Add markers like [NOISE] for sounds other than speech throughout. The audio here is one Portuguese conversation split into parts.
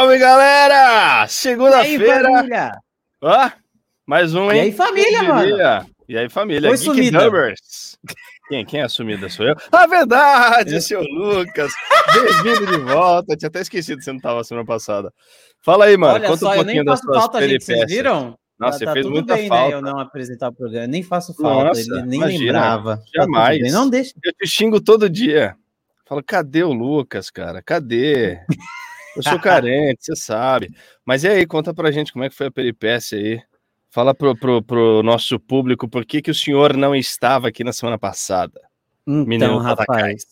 Salve galera! Segunda-feira. Ó, mais um, hein? E aí, família, mano? E aí, família? Oi, sumida. Dubbers. Quem, quem é a sumida? Sou eu? Ah, verdade, seu Lucas. Bem-vindo de volta. Tinha até esquecido que você não estava semana passada. Fala aí, mano. Olha conta só, um eu nem pouquinho das faço suas falta, gente. Vocês viram? Nossa, Tá- você tá fez muita bem, falta. Né, eu não apresentar o programa. Nem faço falta. Nossa, ele nem imagina, lembrava. Tá jamais. bem. Não deixa. Eu te xingo todo dia. Falo, cadê o Lucas, cara? Cadê? [LAUGHS] Eu sou carente, você sabe. Mas e aí, conta pra gente como é que foi a peripécia aí. Fala pro, pro, pro nosso público por que, que o senhor não estava aqui na semana passada. Então, Tatacai. rapaz,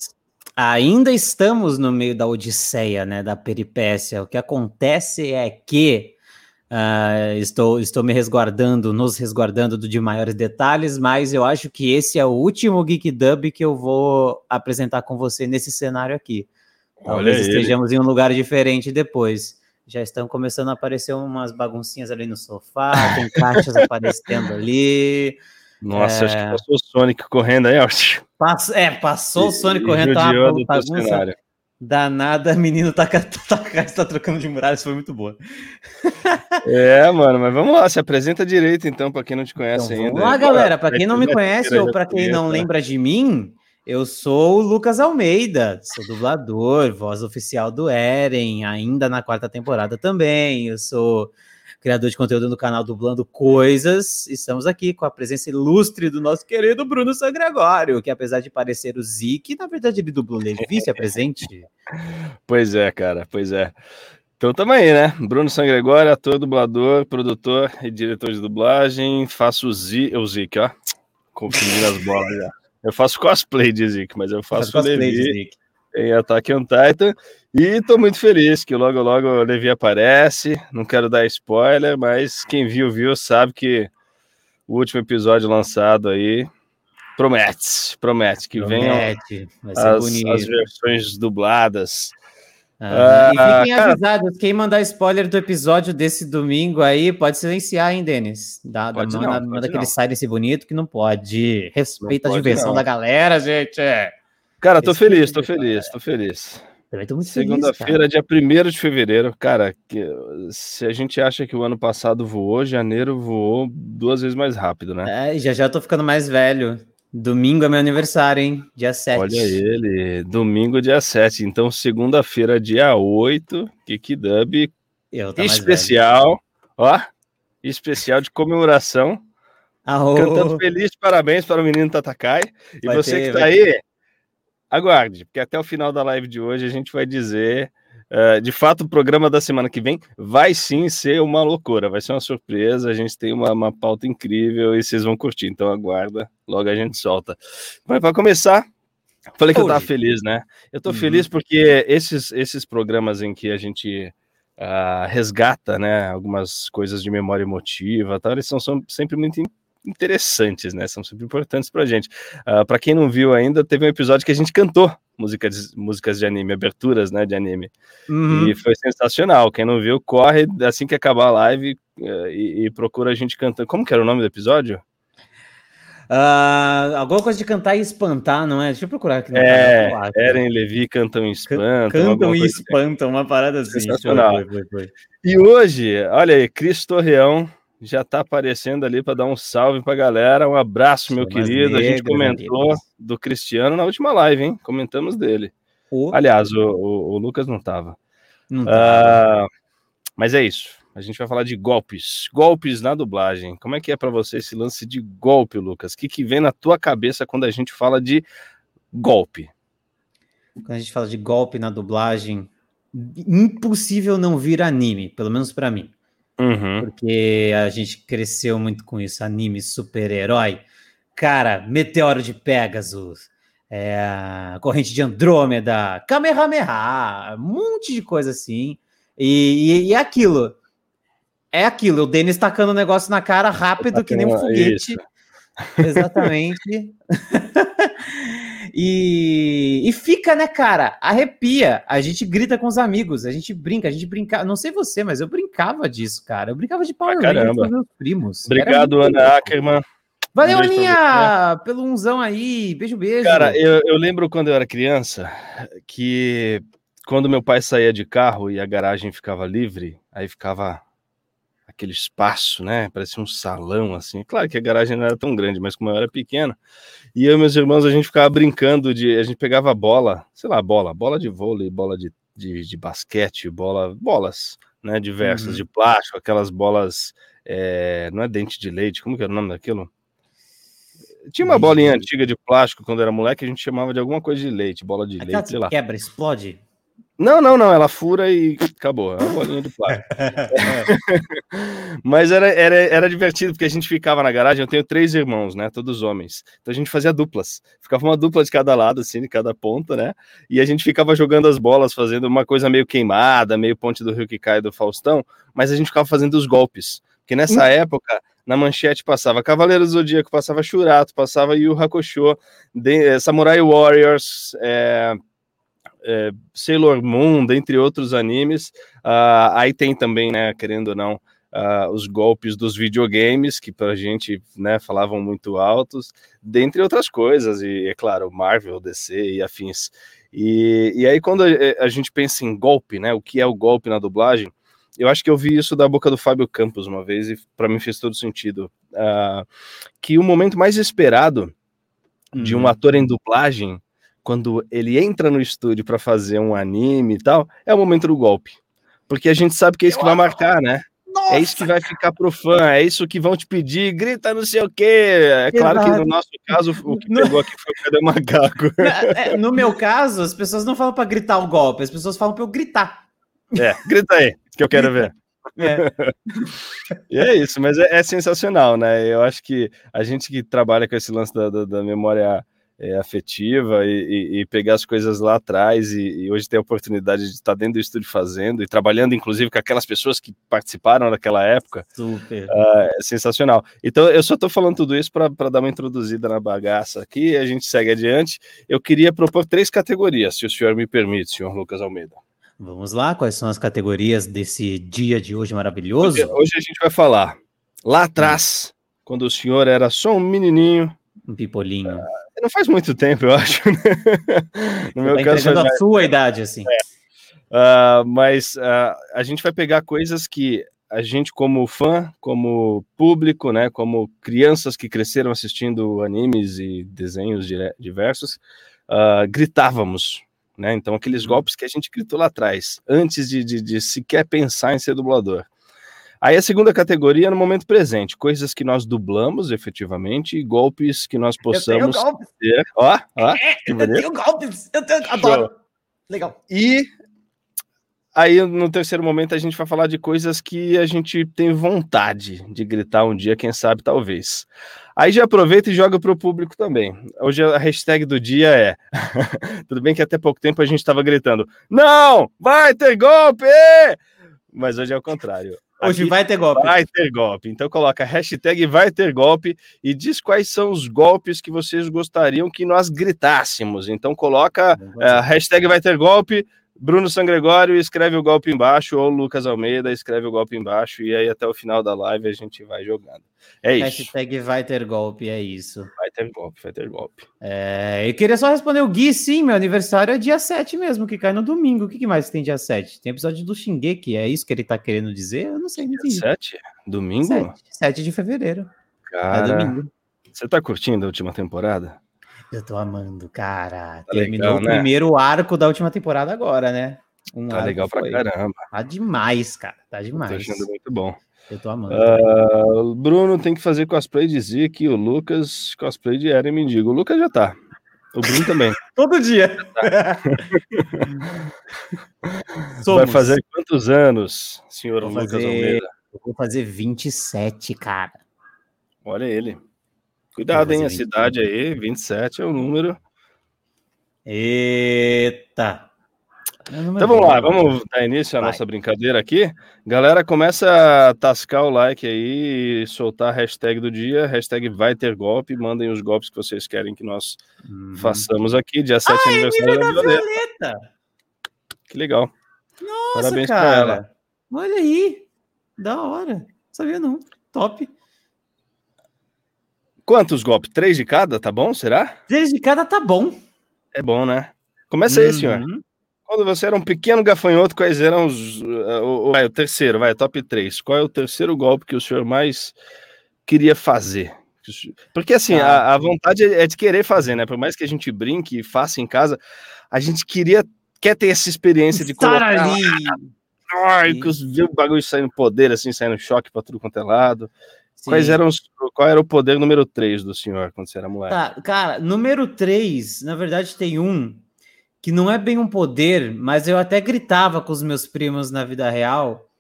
ainda estamos no meio da odisseia, né, da peripécia. O que acontece é que ah, estou, estou me resguardando, nos resguardando do- de maiores detalhes, mas eu acho que esse é o último Geek Dub que eu vou apresentar com você nesse cenário aqui. Olha Talvez ele. estejamos em um lugar diferente depois. Já estão começando a aparecer umas baguncinhas ali no sofá, tem [LAUGHS] caixas aparecendo ali. Nossa, É. acho que passou o Sonic correndo aí, ó. É, passou o Sonic E- e correndo, tá uma bagunça cenário. danada, menino tá, [LAUGHS] tá, tá, tá trocando de muralhas, foi muito boa. É, mano, mas vamos lá, se apresenta direito então, pra quem não te conhece Então, ainda. vamos lá, galera, para quem não me conhece ou já para quem não lembra de mim, eu sou o Lucas Almeida, sou dublador, voz oficial do Eren, ainda na quarta temporada também. Eu sou criador de conteúdo no canal Dublando Coisas. Estamos aqui com a presença ilustre do nosso querido Bruno Sangregório, que apesar de parecer o Zik, na verdade ele dublou Levi, se apresente. Pois é, cara, pois é. Então tamo aí, né? Bruno Sangregório, ator, dublador, produtor e diretor de dublagem. Faço o Zik, o Zik, ó. Confundindo as bolas já. Eu faço cosplay de Zik, mas eu faço cosplay de Levi Zik. em Attack on Titan. E tô muito feliz que logo, logo o Levi aparece. Não quero dar spoiler, mas quem viu, viu, sabe que o último episódio lançado aí promete, promete que venham Promete, ser as, as versões dubladas. Ah, e Ah, fiquem cara- avisados, quem mandar spoiler do episódio desse domingo aí, pode silenciar, hein, Denis? Dá, Pode manda não, manda pode silence bonito que não pode. Respeita Não a pode diversão não. da galera, gente. Cara, tô feliz, tô feliz, tô feliz. Também tô muito feliz, cara. Segunda-feira, dia 1 de fevereiro. Cara, que- se a gente acha que o ano passado voou, janeiro voou duas vezes mais rápido, né? É, e já já tô ficando mais velho. Domingo é meu aniversário, hein? Dia 7. Olha ele, domingo, dia 7. Então, segunda-feira, dia 8, Kiki Dub, mais especial, ó, especial de comemoração. Arro. Cantando feliz parabéns para o menino Tatakai. E Vai você ter, que tá vai aí, aguarde, porque até o final da live de hoje a gente vai dizer. Eh, de fato, o programa da semana que vem vai sim ser uma loucura, vai ser uma surpresa. A gente tem uma, uma pauta incrível e vocês vão curtir, então aguarda, logo a gente solta. Mas para começar, falei que eu tava Oi. feliz, né? Eu tô Uhum. feliz porque esses, esses programas em que a gente ah, resgata, né, algumas coisas de memória emotiva, tal, eles são, são sempre muito interessantes, né? São sempre importantes pra gente. Ah, para quem não viu ainda, teve um episódio que a gente cantou músicas, músicas de anime, aberturas, né, de anime. Uhum. E foi sensacional. Quem não viu, corre assim que acabar a live eh, e, e procura a gente cantando. Como que era o nome do episódio? Ah, alguma coisa de cantar e espantar, não é? Deixa eu procurar aqui. É. Eren Levi cantam e espantam. Cantam e assim. espantam, uma parada assim. Sensacional. Foi, foi, foi. E hoje, olha aí, Cris Torreão já tá aparecendo ali para dar um salve pra galera. Um abraço, meu querido. A gente comentou do Cristiano na última live, hein? Comentamos dele. O- Aliás, o, o- o Lucas não tava. Não tá. Ah, mas é isso. A gente vai falar de golpes. Golpes na dublagem. Como é que é para você esse lance de golpe, Lucas? O que, que vem na tua cabeça quando a gente fala de golpe? Quando a gente fala de golpe na dublagem, impossível não vir anime, pelo menos pra mim. Uhum. Porque a gente cresceu muito com isso, anime, super-herói. Cara, Meteoro de Pegasus, é, Corrente de Andrômeda, Kamehameha, um monte de coisa assim. E, e, e é aquilo. É aquilo, o Denis tacando o negócio na cara rápido, que nem um foguete. Exatamente. [LAUGHS] e, e fica, né, cara? Arrepia. A gente grita com os amigos, a gente brinca, a gente brinca. Não sei você, mas eu brincava disso, cara. Eu brincava de Power Pra Rangers com meus primos. Obrigado, Ana. Ackerman. Valeu, Um Aninha, pelo unzão aí. Beijo, beijo. Cara, eu, eu lembro quando eu era criança que quando meu pai saía de carro e a garagem ficava livre, aí ficava aquele espaço, né? Parecia um salão assim. Claro que a garagem não era tão grande, mas como eu era pequena, e eu e meus irmãos a gente ficava brincando de, a gente pegava bola, sei lá, bola, bola de vôlei, bola de, de, de basquete, bola, bolas, né? Diversas uhum. de plástico, aquelas bolas, é, não é dente de leite, como que era o nome daquilo? Tinha uma bolinha antiga de plástico quando era moleque, a gente chamava de alguma coisa de leite, bola de Aquela leite, sei lá. Quebra, explode. Não, não, não, ela fura e acabou. É uma bolinha de plástico. [LAUGHS] Mas era, era, era divertido, porque a gente ficava na garagem. Eu tenho três irmãos, né? Todos homens. Então a gente fazia duplas. Ficava uma dupla de cada lado, assim, de cada ponta, né? E a gente ficava jogando as bolas, fazendo uma coisa meio queimada, meio ponte do rio que cai do Faustão. Mas a gente ficava fazendo os golpes. Porque nessa hum. época, na manchete passava Cavaleiro do Zodíaco, passava Shurato, passava Yu Hakusho, de, eh, Samurai Warriors, é, é, Sailor Moon, dentre outros animes. Uh, aí tem também, né, querendo ou não, uh, os golpes dos videogames, que pra gente, né, falavam muito altos, dentre outras coisas, e é claro, Marvel, DC e afins. E, e aí, quando a, a gente pensa em golpe, né, o que é o golpe na dublagem, eu acho que eu vi isso da boca do Fábio Campos uma vez, e para mim fez todo sentido. Uh, que o momento mais esperado de um uhum. ator em dublagem quando ele entra no estúdio para fazer um anime e tal, é o momento do golpe. Porque a gente sabe que é isso que vai marcar, né? Nossa, é isso que vai ficar pro fã, é isso que vão te pedir, grita não sei o quê. É claro Exato. que no nosso caso, o que [LAUGHS] pegou aqui foi o Cadê Macaco. [LAUGHS] É, no meu caso, as pessoas não falam para gritar o golpe, as pessoas falam para eu gritar. É, grita aí, que eu quero ver. É. [LAUGHS] e é isso, mas é, é, sensacional, né? Eu acho que a gente que trabalha com esse lance da, da, da memória é, afetiva e, e, pegar as coisas lá atrás e, e, hoje ter a oportunidade de estar dentro do estúdio fazendo e trabalhando inclusive com aquelas pessoas que participaram naquela época. Super. Uh, é sensacional. Então eu só estou falando tudo isso para dar uma introduzida na bagaça aqui a gente segue adiante. Eu queria propor três categorias se o senhor me permite senhor Lucas Almeida. Vamos lá quais são as categorias desse dia de hoje maravilhoso? Hoje, hoje a gente vai falar. Lá atrás quando o senhor era só um menininho um pipolinho uh, não faz muito tempo, eu acho. Né? [LAUGHS] no meu tá caso, a sua idade, assim. É. Uh, mas uh, a gente vai pegar coisas que a gente, como fã, como público, né, como crianças que cresceram assistindo animes e desenhos diversos, uh, gritávamos. Né? Então, aqueles uhum. golpes que a gente gritou lá atrás, antes de, de, de sequer pensar em ser dublador. Aí a segunda categoria é no momento presente, coisas que nós dublamos efetivamente e golpes que nós possamos eu golpes. ter. Ó, ó, é, eu tenho golpes, eu tenho, adoro. Legal. E aí no terceiro momento a gente vai falar de coisas que a gente tem vontade de gritar um dia, quem sabe, talvez. Aí já aproveita e joga para o público também. Hoje a hashtag do dia é. [LAUGHS] Tudo bem que até pouco tempo a gente estava gritando: Não! Vai ter golpe! Mas hoje é o contrário. Hoje vai ter golpe. Vai ter golpe. Então coloca hashtag vai ter golpe e diz quais são os golpes que vocês gostariam que nós gritássemos. Então coloca uh, hashtag vai ter golpe, Bruno Sangregório escreve o golpe embaixo, ou Lucas Almeida escreve o golpe embaixo, e aí até o final da live a gente vai jogando. É isso. Hashtag vai ter golpe, é isso. Vai ter golpe, vai ter golpe. É, eu queria só responder o Gui, sim, meu aniversário é dia 7 mesmo, que cai no domingo. O que, que mais tem dia 7? Tem episódio do Shingeki, é isso que ele tá querendo dizer? Eu não sei, não entendi. 7? Domingo? 7, 7 de fevereiro. Cara, é domingo. Você tá curtindo a última temporada? Eu tô amando, cara. Tá Terminou legal, o né? primeiro arco da última temporada agora, né? Um tá legal pra caramba. Tá demais, cara. Tá demais. tô achando muito bom. Eu tô amando. Uh, Bruno tem que fazer cosplay de Zeke, o Lucas cosplay de Eren Mendigo. O Lucas já tá. O Bruno também. [LAUGHS] Todo dia. Tá. [LAUGHS] Vai fazer quantos anos, senhor vou Lucas fazer... Almeida? Eu vou fazer 27, cara. Olha ele. Cuidado, hein? A cidade aí, 27 é o número. Eita! Então vamos lá, vamos dar início à Vai. nossa brincadeira aqui. Galera, começa a tascar o like aí, soltar a hashtag do dia, hashtag vai ter golpe, mandem os golpes que vocês querem que nós uhum. façamos aqui, dia 7 Ai, aniversário da Violeta. Violeta. Que legal. Nossa, Parabéns cara. pra ela. Olha aí, da hora. Sabia não, top. Quantos golpes? Três de cada, tá bom? Será? Três de cada tá bom. É bom, né? Começa aí, uhum. senhor. quando você era um pequeno gafanhoto, quais eram os. Uh, o, vai, o terceiro, vai, top 3. Qual é o terceiro golpe que o senhor mais queria fazer? Porque assim, ah, a, a, vontade é de querer fazer, né? Por mais que a gente brinque e faça em casa, a gente queria quer ter essa experiência de estar ali. Ai, que os, ver o bagulho saindo poder, assim, saindo choque para tudo quanto é lado. Sim. Quais eram os, qual era o poder número 3 do senhor quando você era moleque? Tá, cara, número 3, na verdade, tem um que não é bem um poder, mas eu até gritava com os meus primos na vida real,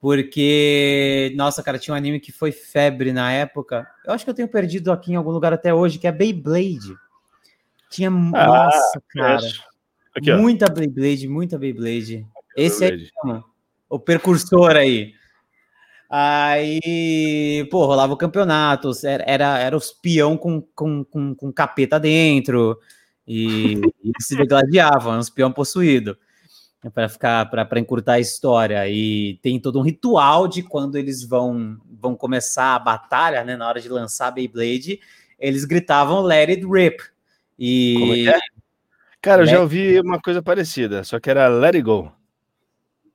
porque, nossa, cara, tinha um anime que foi febre na época. Eu acho que eu tenho perdido aqui em algum lugar até hoje, que é Beyblade. Tinha, ah, nossa, cara, aqui, muita Beyblade, muita Beyblade. Esse aí, o percursor aí. Aí, pô, rolava o campeonato, era, era, era os peão com, com, com, com capeta dentro, e, e se degladiavam, uns peão possuído para ficar para encurtar a história e tem todo um ritual de quando eles vão vão começar a batalha, né, na hora de lançar Beyblade, eles gritavam Let It Rip. E é? Cara, eu já ouvi uma coisa parecida, só que era Let It Go.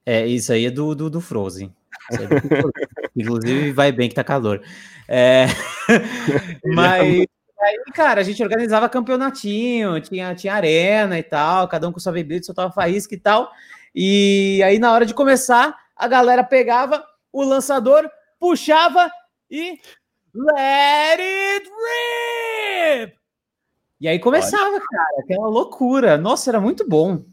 É, isso aí é do, do, do Frozen. É. Inclusive vai bem que tá calor. É... [LAUGHS] Mas aí, cara, a gente organizava campeonatinho, tinha, tinha arena e tal, cada um com sua bebida, soltava faísca e tal. E aí, na hora de começar, a galera pegava o lançador, puxava e. Let it rip! E aí começava, cara, aquela loucura. Nossa, era muito bom.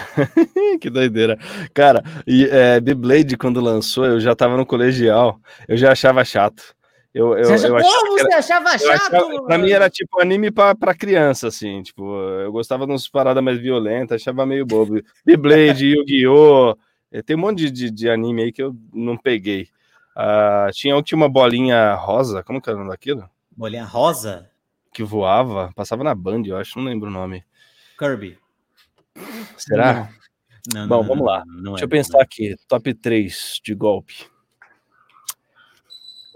[LAUGHS] que doideira. Cara, e é, Beyblade, quando lançou, eu já tava no colegial, eu já achava chato. Eu, eu, você, eu Como você achava chato? Achava, pra mim era tipo anime pra, pra criança, assim. Tipo, eu gostava de umas paradas mais violentas, achava meio bobo. [LAUGHS] Beyblade, Yu-Gi-Oh! Eh, tem um monte de, de, de, anime aí que eu não peguei. Uh, tinha um tinha uma bolinha rosa, como que era o nome daquilo? Bolinha rosa? Que voava, passava na Band, eu acho, não lembro o nome. Kirby. Será? Não, não, Bom, não, vamos lá. Deixa é, eu pensar aqui. Top 3 de golpe.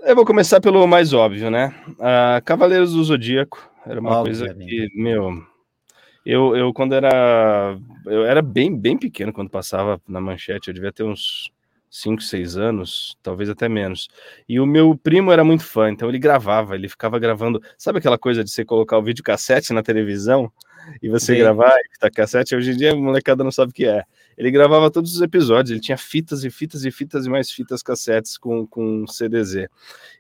Eu vou começar pelo mais óbvio, né? Uh, Cavaleiros do Zodíaco era uma coisa que, meu, eu, eu quando era eu era bem bem pequeno quando passava na manchete, eu devia ter uns 5, 6 anos, talvez até menos. E o meu primo era muito fã, então ele gravava, ele ficava gravando, sabe aquela coisa de você colocar o vídeo cassete na televisão e você gravar e tá cassete, hoje em dia a molecada não sabe o que é. Ele gravava todos os episódios, ele tinha fitas e fitas e fitas e mais fitas cassetes com, com CDZ.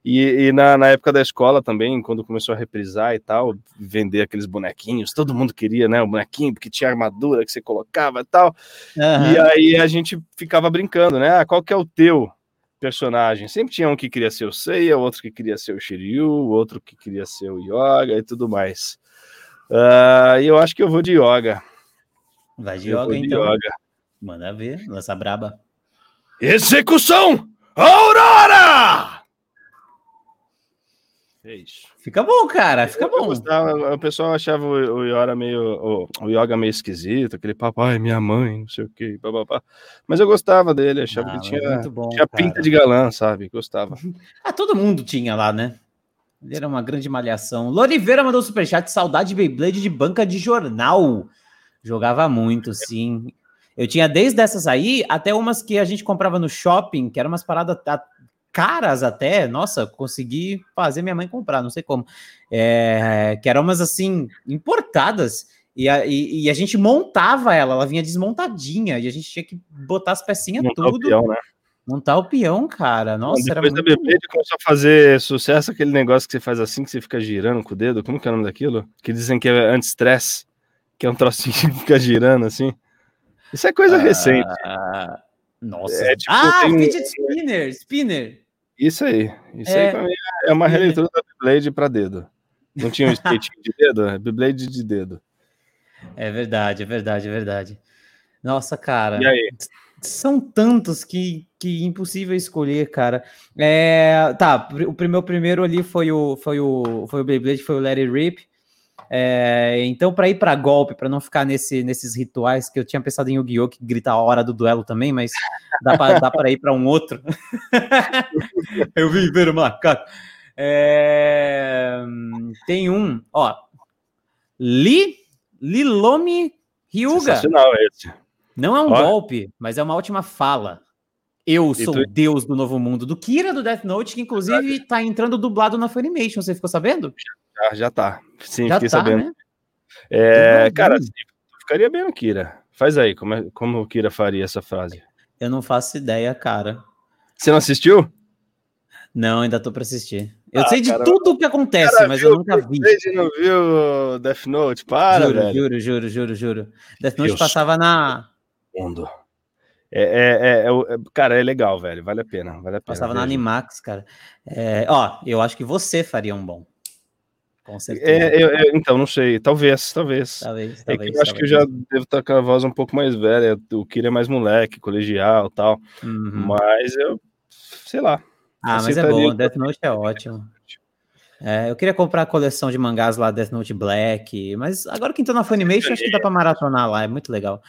E, e na, na época da escola também, quando começou a reprisar e tal, vender aqueles bonequinhos, todo mundo queria, né, o bonequinho, porque tinha armadura que você colocava e tal. Uhum. E aí a gente ficava brincando, né? Ah, qual que é o teu personagem? Sempre tinha um que queria ser o Seiya, outro que queria ser o Shiryu, outro que queria ser o Yoga e tudo mais. Uh, e eu acho que eu vou de Yoga. Vai de Yoga, então. De yoga. Manda ver, lança braba. Execução! Aurora! É isso. Fica bom, cara, fica bom. Gostava, o pessoal achava o, o Yoga meio o, o, Yoga meio esquisito, aquele papai, minha mãe, não sei o que, papapá. Mas eu gostava dele, achava ah, que tinha, bom, tinha pinta de galã, sabe? Gostava. [LAUGHS] ah, todo mundo tinha lá, né? Era uma grande malhação. Loriveira mandou superchat, saudade de Beyblade de banca de jornal. Jogava muito, sim. Eu tinha desde essas aí até umas que a gente comprava no shopping, que eram umas paradas caras até. Nossa, consegui fazer minha mãe comprar, não sei como. É, que eram umas assim, importadas. E a, e, e a, gente montava ela, ela vinha desmontadinha, e a gente tinha que botar as pecinhas Montar tudo. O peão, né? Montar o peão, cara. Nossa, Depois era muito... da bebê começou a fazer sucesso aquele negócio que você faz assim, que você fica girando com o dedo. Como que é o nome daquilo? Que dizem que é anti-stress, que é um trocinho que fica girando assim. Isso é coisa ah, recente. Nossa. É, tipo, ah, tem... fidget spinner, spinner. Isso aí. Isso é... aí pra mim é uma [LAUGHS] releitura da Beyblade para dedo. Não tinha um skate de dedo? É Beyblade de dedo. É verdade, é verdade, é verdade. Nossa, cara. E aí? São tantos que, que impossível escolher, cara. É, tá, o meu primeiro ali foi o foi o foi o Beyblade, foi o It Rip. É, então, para ir para golpe, para não ficar nesse, nesses rituais que eu tinha pensado em Yu-Gi-Oh! que grita a hora do duelo também, mas dá para ir para um outro. [LAUGHS] eu vim ver o macaco. É, tem um, ó, Li, Lilomi Ryuga. Sensacional esse. Não é um Ó. golpe, mas é uma ótima fala. Eu sou tu... o deus do novo mundo do Kira do Death Note, que inclusive tá entrando dublado na Funimation. Você ficou sabendo? Já, já tá. Sim, já fiquei tá, sabendo. Né? É, cara, assim, ficaria bem no Kira. Faz aí, como, é, como o Kira faria essa frase? Eu não faço ideia, cara. Você não assistiu? Não, ainda tô pra assistir. Eu ah, sei de cara, tudo o que acontece, mas viu, eu nunca vi. Você não viu Death Note? Para, juro, velho. Juro, juro, juro, juro. Death Note Deus passava na... Mundo. É, é, é, é, cara, é legal, velho. Vale a pena. Vale a pena Passava na Animax, cara. É, ó, eu acho que você faria um bom. Com certeza. É, eu, eu, então, não sei. Talvez, talvez. Talvez, é talvez. eu acho talvez. que eu já devo estar com a voz um pouco mais velha. O Kira é mais moleque, colegial tal. Uhum. Mas eu, sei lá. Ah, mas é bom. Death Note é ótimo. É, eu queria comprar a coleção de mangás lá, Death Note Black, mas agora que entrou na Funimation, acho que dá pra maratonar lá, é muito legal.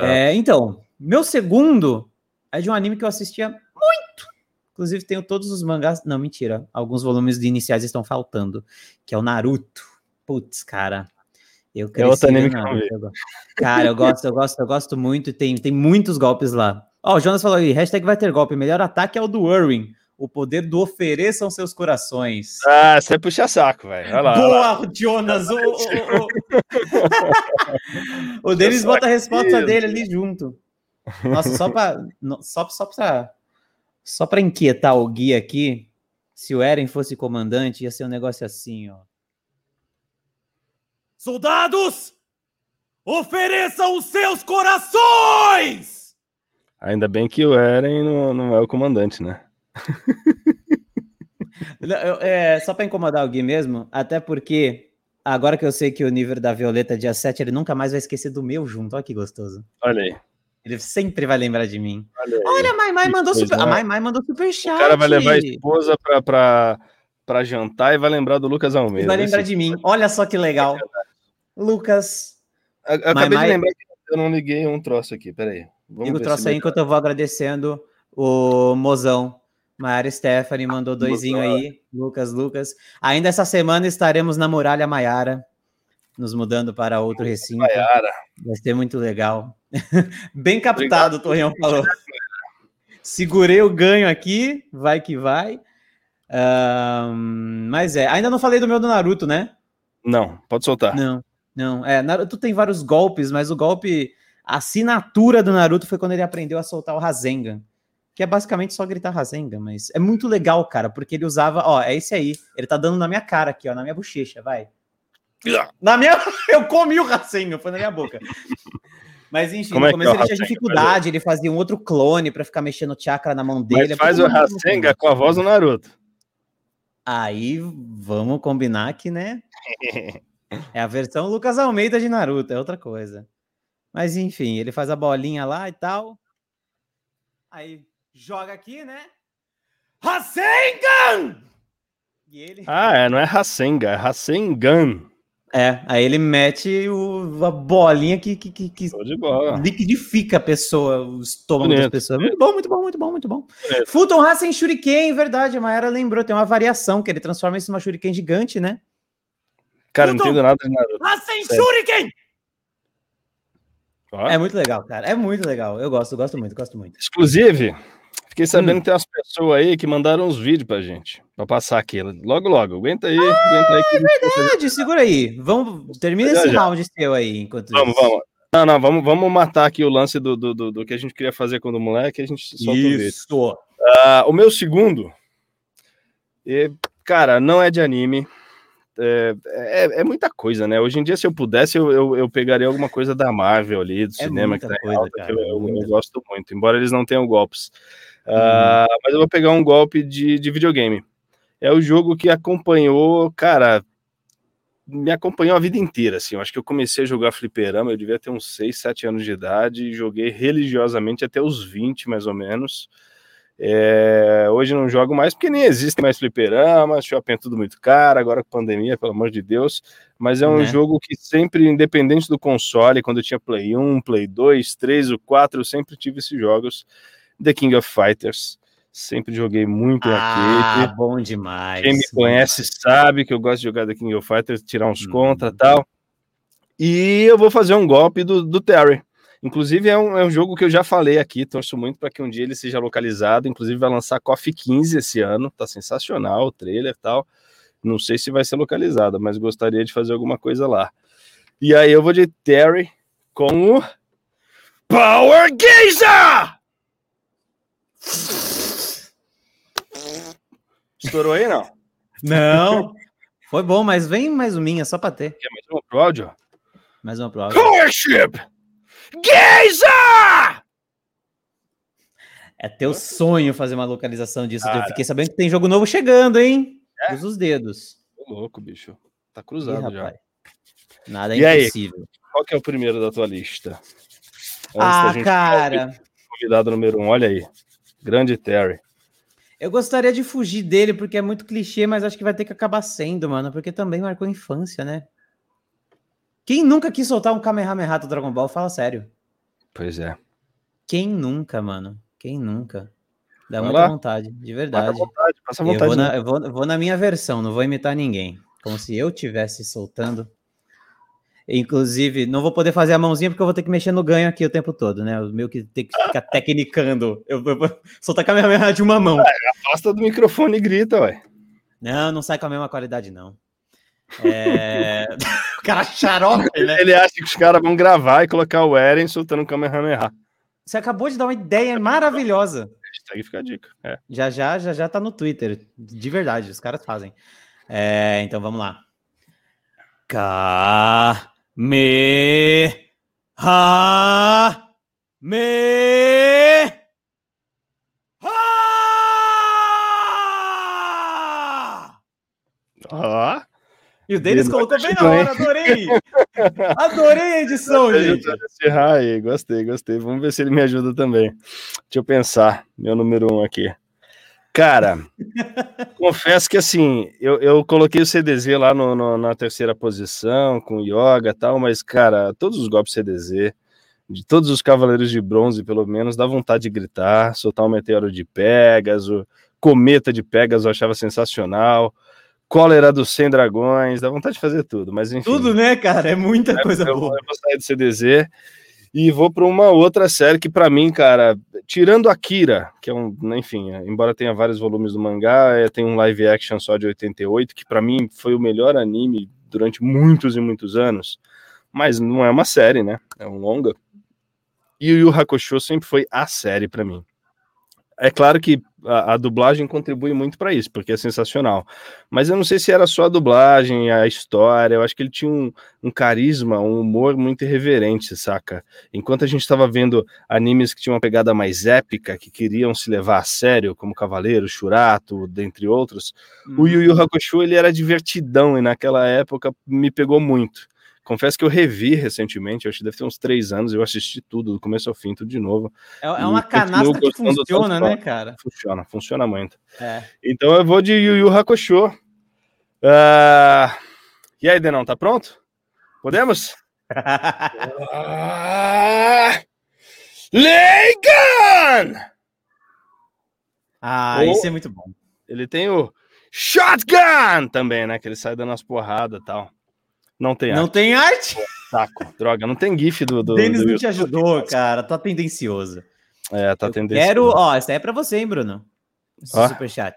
É, então, meu segundo é de um anime que eu assistia muito. Inclusive, tenho todos os mangás. Não, mentira. Alguns volumes de iniciais estão faltando. Que é o Naruto. Putz, cara. Eu é outro anime que eu Cara, eu gosto, eu gosto, eu gosto muito. Tem, tem muitos golpes lá. Ó, oh, o Jonas falou aí, hashtag vai ter golpe. Melhor ataque é o do Irwin. O poder do ofereçam seus corações. Ah, você puxa saco, velho. Boa, Jonas! O, o, o, o [LAUGHS] Denis bota a resposta dele ali junto. Nossa, só para só, só pra, só pra inquietar o guia aqui, se o Eren fosse comandante, ia ser um negócio assim, ó. Soldados, ofereçam os seus corações! Ainda bem que o Eren não, não é o comandante, né? [LAUGHS] é, só para incomodar alguém mesmo, até porque agora que eu sei que o nível da Violeta é dia 7, ele nunca mais vai esquecer do meu junto. Olha que gostoso. Olha aí. Ele sempre vai lembrar de mim. Olha, Olha a Mai Mai mandou super. A Mai Mai mandou super chat. O cara vai levar a esposa pra, pra, pra jantar e vai lembrar do Lucas Almeida. Vai lembrar de mim. Olha só que legal. Lucas. Eu, eu acabei Mai, de lembrar que eu não liguei um troço aqui. Peraí. Liga o troço aí enquanto eu vou agradecendo o mozão. Maiara Stephanie mandou doisinho aí. Lucas, Lucas. Ainda essa semana estaremos na Muralha Maiara, nos mudando para outro recinto. Maiara. Vai ser muito legal. [LAUGHS] Bem captado, o Torreão falou. Segurei o ganho aqui, vai que vai. Um, mas é, ainda não falei do meu do Naruto, né? Não, pode soltar. Não, não. É, Naruto tem vários golpes, mas o golpe, a assinatura do Naruto foi quando ele aprendeu a soltar o Rasengan. Que é basicamente só gritar Rasengan, mas é muito legal, cara, porque ele usava, ó, é esse aí. Ele tá dando na minha cara aqui, ó, na minha bochecha, vai. Na minha. [LAUGHS] Eu comi o Rasengan, foi na minha boca. Mas enfim, Como no é começo é ele tinha dificuldade, ele fazia um outro clone para ficar mexendo o chakra na mão dele. Mas faz o Rasengan com a voz do Naruto. Aí vamos combinar que, né? é a versão Lucas Almeida de Naruto, é outra coisa. Mas enfim, ele faz a bolinha lá e tal. Aí joga aqui, né? Rasengan! E ele... Ah, é, não é Rasengan, é Rasengan. É, aí ele mete o, a bolinha que, que, que, que liquidifica a pessoa, o estômago Bonito. das pessoas. Muito bom, muito bom, muito bom, muito bom. Bonito. Fulton Shuriken, verdade, a Mayara lembrou, tem uma variação que ele transforma isso numa Shuriken gigante, né? Cara, Fulton, não entendo nada de Naruto. Racing Shuriken! É muito legal, cara. É muito legal. Eu gosto, eu gosto muito, gosto muito. Inclusive, Fiquei sabendo hum. que tem umas pessoas aí que mandaram uns vídeos pra gente, pra passar aqui. Logo, logo. Aguenta aí, ah, aguenta aí. É verdade, segura aí. Vamos, termina esse já. round seu aí, enquanto Vamos, isso. vamos. Não, não, vamos, vamos matar aqui o lance do, do, do, do que a gente queria fazer quando moleque, a gente solta Isso. o vídeo. Uh, o meu segundo, é, cara, não é de anime, é, é, é, muita coisa, né? Hoje em dia, se eu pudesse, eu, eu, eu pegaria alguma coisa da Marvel ali, do é cinema que tá coisa, alta, cara, que eu, eu, gosto muito, embora eles não tenham golpes. Uh, mas eu vou pegar um golpe de, de videogame. É o jogo que acompanhou, cara, me acompanhou a vida inteira, assim. Eu acho que eu comecei a jogar fliperama, eu devia ter uns 6, 7 anos de idade, e joguei religiosamente até os 20, mais ou menos. É, hoje não jogo mais porque nem existe mais fliperama, shopping é tudo muito caro, agora com pandemia, pelo amor de Deus. Mas é um né? jogo que sempre, independente do console, quando eu tinha Play 1, Play 2, 3 ou 4, eu sempre tive esses jogos. The King of Fighters. Sempre joguei muito ah, arcade. bom demais. Quem me conhece sabe que eu gosto de jogar The King of Fighters, tirar uns hum. contra e tal. E eu vou fazer um golpe do, do Terry. Inclusive, é um, é um jogo que eu já falei aqui, torço muito para que um dia ele seja localizado. Inclusive, vai lançar Coffee 15 esse ano, tá sensacional o trailer e tal. Não sei se vai ser localizado, mas gostaria de fazer alguma coisa lá. E aí eu vou de Terry com o Power Gazer! Estourou aí, não? Não. Foi bom, mas vem mais uma minha, só pra ter. Quer mais uma pro áudio? Mais uma pro áudio. Powership! Gazer! É teu sonho fazer uma localização disso. Cara. Eu fiquei sabendo que tem jogo novo chegando, hein? É? Usa os dedos. Tô louco, bicho. Tá cruzado Ih, já. Nada é e impossível. Aí, qual que é o primeiro da tua lista? Antes ah, cara. Convidado número um, olha aí. Grande Terry. Eu gostaria de fugir dele porque é muito clichê, mas acho que vai ter que acabar sendo, mano, porque também marcou infância, né? Quem nunca quis soltar um Kamehameha do Dragon Ball? Fala sério. Pois é. Quem nunca, mano? Quem nunca? Dá Vai muita lá. vontade, de verdade. Vontade, passa vontade. Eu vou, na, eu, vou, eu vou na minha versão, não vou imitar ninguém. Como se eu tivesse soltando. Inclusive, não vou poder fazer a mãozinha porque eu vou ter que mexer no ganho aqui o tempo todo, né? O meu que tem que ficar tecnicando. Eu, eu vou soltar com a minha de uma mão. É, afasta do microfone e grita, ué. Não, não sai com a mesma qualidade, não. É... [LAUGHS] [LAUGHS] cara xarope, né? Ele acha que os caras vão gravar e colocar o Eren soltando o Kamehameha. Você acabou de dar uma ideia maravilhosa. Hashtag fica a dica. É. Já já, já já tá no Twitter. De verdade, os caras fazem. É, então vamos lá. K me ha me ha ah. E o Denis colocou bem na hora, adorei! adorei a edição, gente! Aí, gostei, gostei. Vamos ver se ele me ajuda também. Deixa eu pensar, meu número um aqui. Cara, [LAUGHS] confesso que assim, eu, eu coloquei o CDZ lá no, no, na terceira posição, com yoga e tal, mas, cara, todos os golpes CDZ, de todos os Cavaleiros de Bronze, pelo menos, dá vontade de gritar, soltar um meteoro de Pegasus, cometa de Pegasus eu achava sensacional, cólera dos 100 dragões, dá vontade de fazer tudo, mas enfim. Tudo, né, cara? É muita coisa eu, boa. Eu vou sair do CDZ e vou para uma outra série que, para mim, cara, tirando Akira, que é um, enfim, embora tenha vários volumes do mangá, é, tem um live action só de 88, que para mim foi o melhor anime durante muitos e muitos anos, mas não é uma série, né? É um longa. E o Yu Hakusho sempre foi a série para mim. É claro que a, a dublagem contribui muito para isso, porque é sensacional. Mas eu não sei se era só a dublagem, a história. Eu acho que ele tinha um, um carisma, um humor muito irreverente, saca? Enquanto a gente estava vendo animes que tinham uma pegada mais épica, que queriam se levar a sério, como Cavaleiro, Churato, dentre outros, hum. o Yu Yu Hakusho ele era divertidão e naquela época me pegou muito. Confesso que eu revi recentemente, acho que deve ter uns três anos, eu assisti tudo, do começo ao fim, tudo de novo. É, é uma canasta que funciona, né, cara? Funciona, funciona muito. É. Então eu vou de Yu Yu Hakusho. Uh... E aí, Denão, tá pronto? Podemos? uh... [LAUGHS] Leigan! Ah, oh, isso é muito bom. Ele tem o Shotgun também, né? Que ele sai dando as porradas e tal. Não tem não arte. Não tem arte? Saco, droga, não tem GIF do. do Denis do não te ajudou, cara. Tá tendencioso. É, tá tendencioso. Quero. Ó, essa é pra você, hein, Bruno? Esse superchat.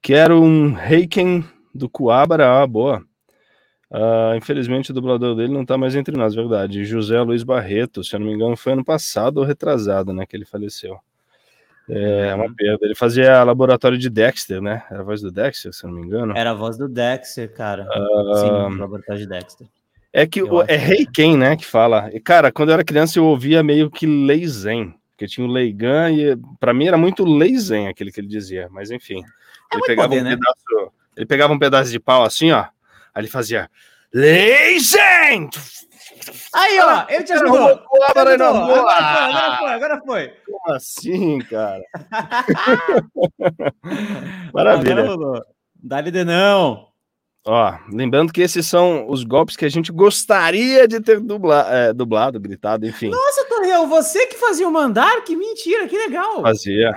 Quero um Reiken do Coabra. Ah, boa. Uh, infelizmente o dublador dele não tá mais entre nós, verdade. José Luiz Barreto, se eu não me engano, foi ano passado ou retrasado, né? Que ele faleceu. É uma uhum. perda. Ele fazia laboratório de Dexter, né? Era a voz do Dexter, se eu não me engano. Era a voz do Dexter, cara. Uh... Sim, laboratório de Dexter. É que o, é Rei Ken, né, que fala. E, cara, quando eu era criança eu ouvia meio que Leizen, porque tinha o Leigan e para mim era muito Leizen aquele que ele dizia, mas enfim. É ele pegava poder, um né? pedaço, ele pegava um pedaço de pau assim, ó, aí ele fazia Leizen! Aí, ó, eu te ajudo. Agora, agora, agora foi, agora foi. Como assim, cara? [LAUGHS] Maravilha. Dá-lhe de não. Ó, lembrando que esses são os golpes que a gente gostaria de ter dubla, é, dublado, gritado, enfim. Nossa, Torreão, você que fazia o mandar? Que mentira, que legal. Fazia.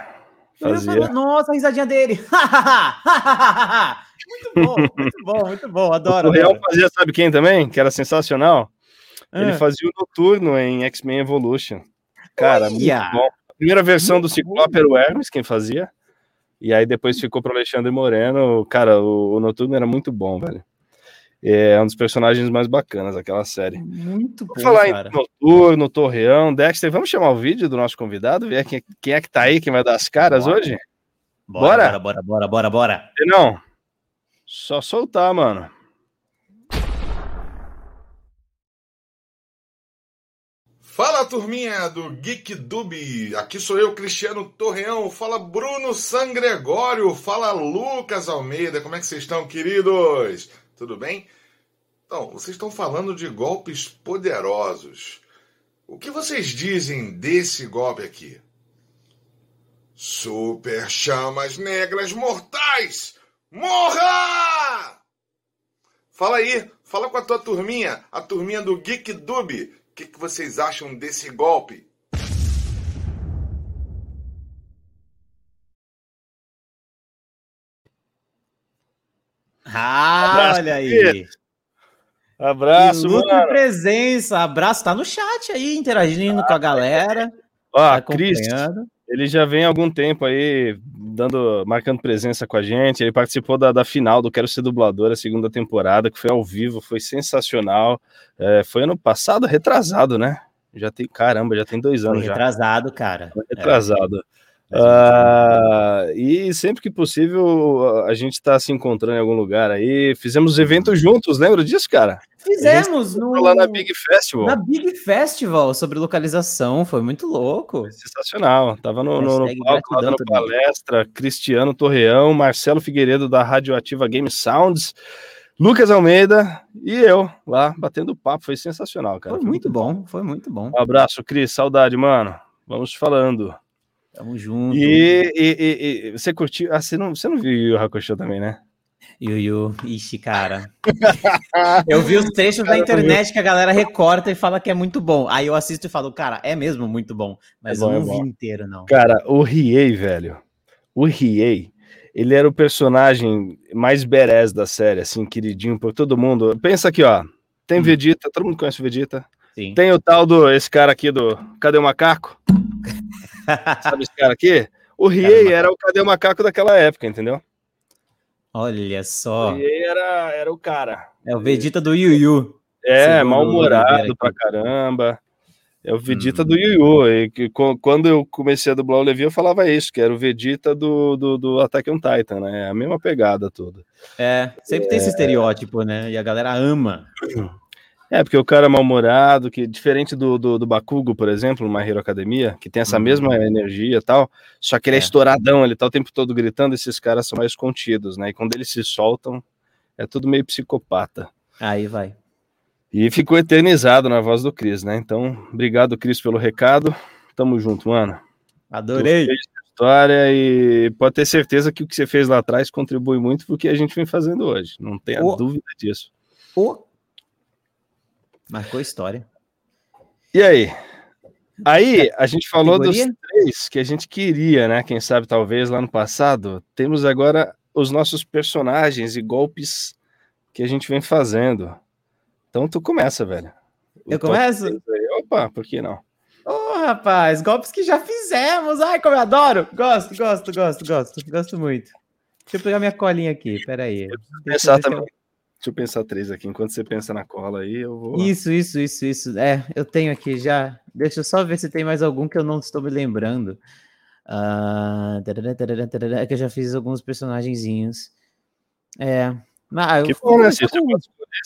Fazia. Nossa, a risadinha dele. [LAUGHS] muito bom, muito bom, muito bom. Adoro. O Torreão fazia, sabe quem também? Que era sensacional? Ele ah. fazia o Noturno em X-Men Evolution. Cara, Olha. muito bom. A primeira versão muito do Ciclope era o Hermes, quem fazia. E aí depois ficou para Alexandre Moreno. Cara, o, o Noturno era muito bom, velho. É um dos personagens mais bacanas daquela série. Muito bom. Falar cara. em Noturno, Torreão, Dexter. Vamos chamar o vídeo do nosso convidado, ver quem, quem é que tá aí, quem vai dar as caras bora. hoje? Bora, bora, bora, bora, bora, bora. Não, só soltar, mano. Fala turminha do Geek Dub, aqui sou eu, Cristiano Torreão. Fala Bruno San Gregório, fala Lucas Almeida. Como é que vocês estão, queridos? Tudo bem? Então, vocês estão falando de golpes poderosos. O que vocês dizem desse golpe aqui? Super chamas negras mortais! Morra! Fala aí, fala com a tua turminha, a turminha do Geek Dub. O que, que vocês acham desse golpe? Ah, Abraço, olha aí. Abraço, mano. presença. Abraço, tá no chat aí, interagindo ah, com a galera. Ó, tá Cris, ele já vem há algum tempo aí, dando, marcando presença com a gente. Ele participou da, da final do Quero Ser Dublador, a segunda temporada, que foi ao vivo, foi sensacional. É, foi ano passado, retrasado, né? Já tem, caramba, já tem dois anos. Foi retrasado, já. cara. Foi retrasado. É. Uh, e sempre que possível a gente está se encontrando em algum lugar aí. Fizemos eventos juntos, lembra disso, cara? Fizemos no... lá na Big Festival. Na Big Festival sobre localização, foi muito louco. Foi sensacional. Tava no, no, no palco, dando palestra, Cristiano Torreão, Marcelo Figueiredo da Radioativa Game Sounds. Lucas Almeida e eu lá batendo papo, foi sensacional, cara. Foi, foi muito bom, bom, foi muito bom. Um abraço, Cris, saudade, mano. Vamos falando. Tamo junto. E, e, e, e, você curtiu? Ah, você não, você não viu o Yu Hakusho também, né? Yu Yu, ixi, cara. [LAUGHS] eu vi os trechos na internet que a galera recorta e fala que é muito bom. Aí eu assisto e falo, cara, é mesmo muito bom. Mas é bom, eu não é vi inteiro, não. Cara, o Riei, velho. O Riei, ele era o personagem mais berés da série, assim, queridinho por todo mundo. Pensa aqui, ó. Tem hum. Vegeta, todo mundo conhece o Vegeta. Sim. Tem o tal do, esse cara aqui do Cadê o Macaco? Sabe esse cara aqui? O Riei era o Cadê o Macaco daquela época, entendeu? Olha só. O Riei era, era o cara. É o Vegeta do Yu Yu. É, mal-humorado pra caramba. É o Vegeta hum. do Yu Yu. E que, quando eu comecei a dublar o Levi, eu falava isso, que era o Vegeta do, do, do Attack on Titan, né? É a mesma pegada toda. É, sempre é... tem esse é. estereótipo, né? E a galera ama. [CLEARS THROAT] É, porque o cara é mal-humorado, que diferente do, do, do, Bakugo, por exemplo, no My Hero Academia, que tem essa uhum. mesma energia e tal, só que ele é, é estouradão, ele tá o tempo todo gritando, esses caras são mais contidos, né? E quando eles se soltam, é tudo meio psicopata. Aí vai. E ficou eternizado na voz do Cris, né? Então, obrigado, Cris, pelo recado. Tamo junto, mano. Adorei. História e pode ter certeza que o que você fez lá atrás contribui muito pro que a gente vem fazendo hoje. Não tenha o... dúvida disso. O Marcou história. E aí? Aí a gente falou Categoria? dos três que a gente queria, né? Quem sabe talvez lá no passado. Temos agora os nossos personagens e golpes que a gente vem fazendo. Então tu começa, velho. O Eu começo? Opa, por que não? Ô, oh, rapaz, golpes que já fizemos. Ai, como eu adoro. Gosto, gosto, gosto, gosto. Gosto muito. Deixa eu pegar minha colinha aqui, peraí. Eu pensar também. Eu... Deixa eu pensar três aqui. Enquanto você pensa na cola aí, eu vou. Isso, isso, isso, isso. É, eu tenho aqui já. Deixa eu só ver se tem mais algum que eu não estou me lembrando. Uh... É que eu já fiz alguns personagenzinhos. É. Mas que bom, né? Se com...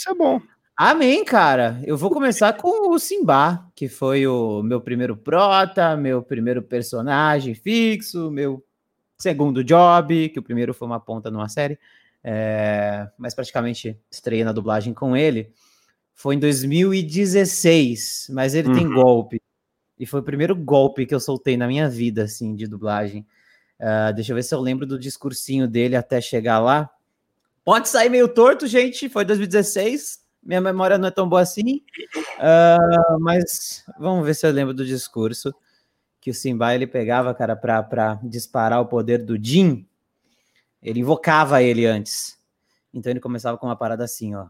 É bom. Amém, cara. Eu vou começar com o Simba, que foi o meu primeiro prota, meu primeiro personagem fixo, meu segundo job, que o primeiro foi uma ponta numa série é, mas praticamente estreiei na dublagem com ele, foi em 2016, mas ele uhum. tem golpe. E foi o primeiro golpe que eu soltei na minha vida, assim, de dublagem. Uh, deixa eu ver se eu lembro do discursinho dele até chegar lá. Pode sair meio torto, gente, foi 2016. Minha memória não é tão boa assim. Uh, mas vamos ver se eu lembro do discurso. Que o Simba ele pegava, cara, para disparar o poder do Jin ele invocava ele antes. Então ele começava com uma parada assim, ó.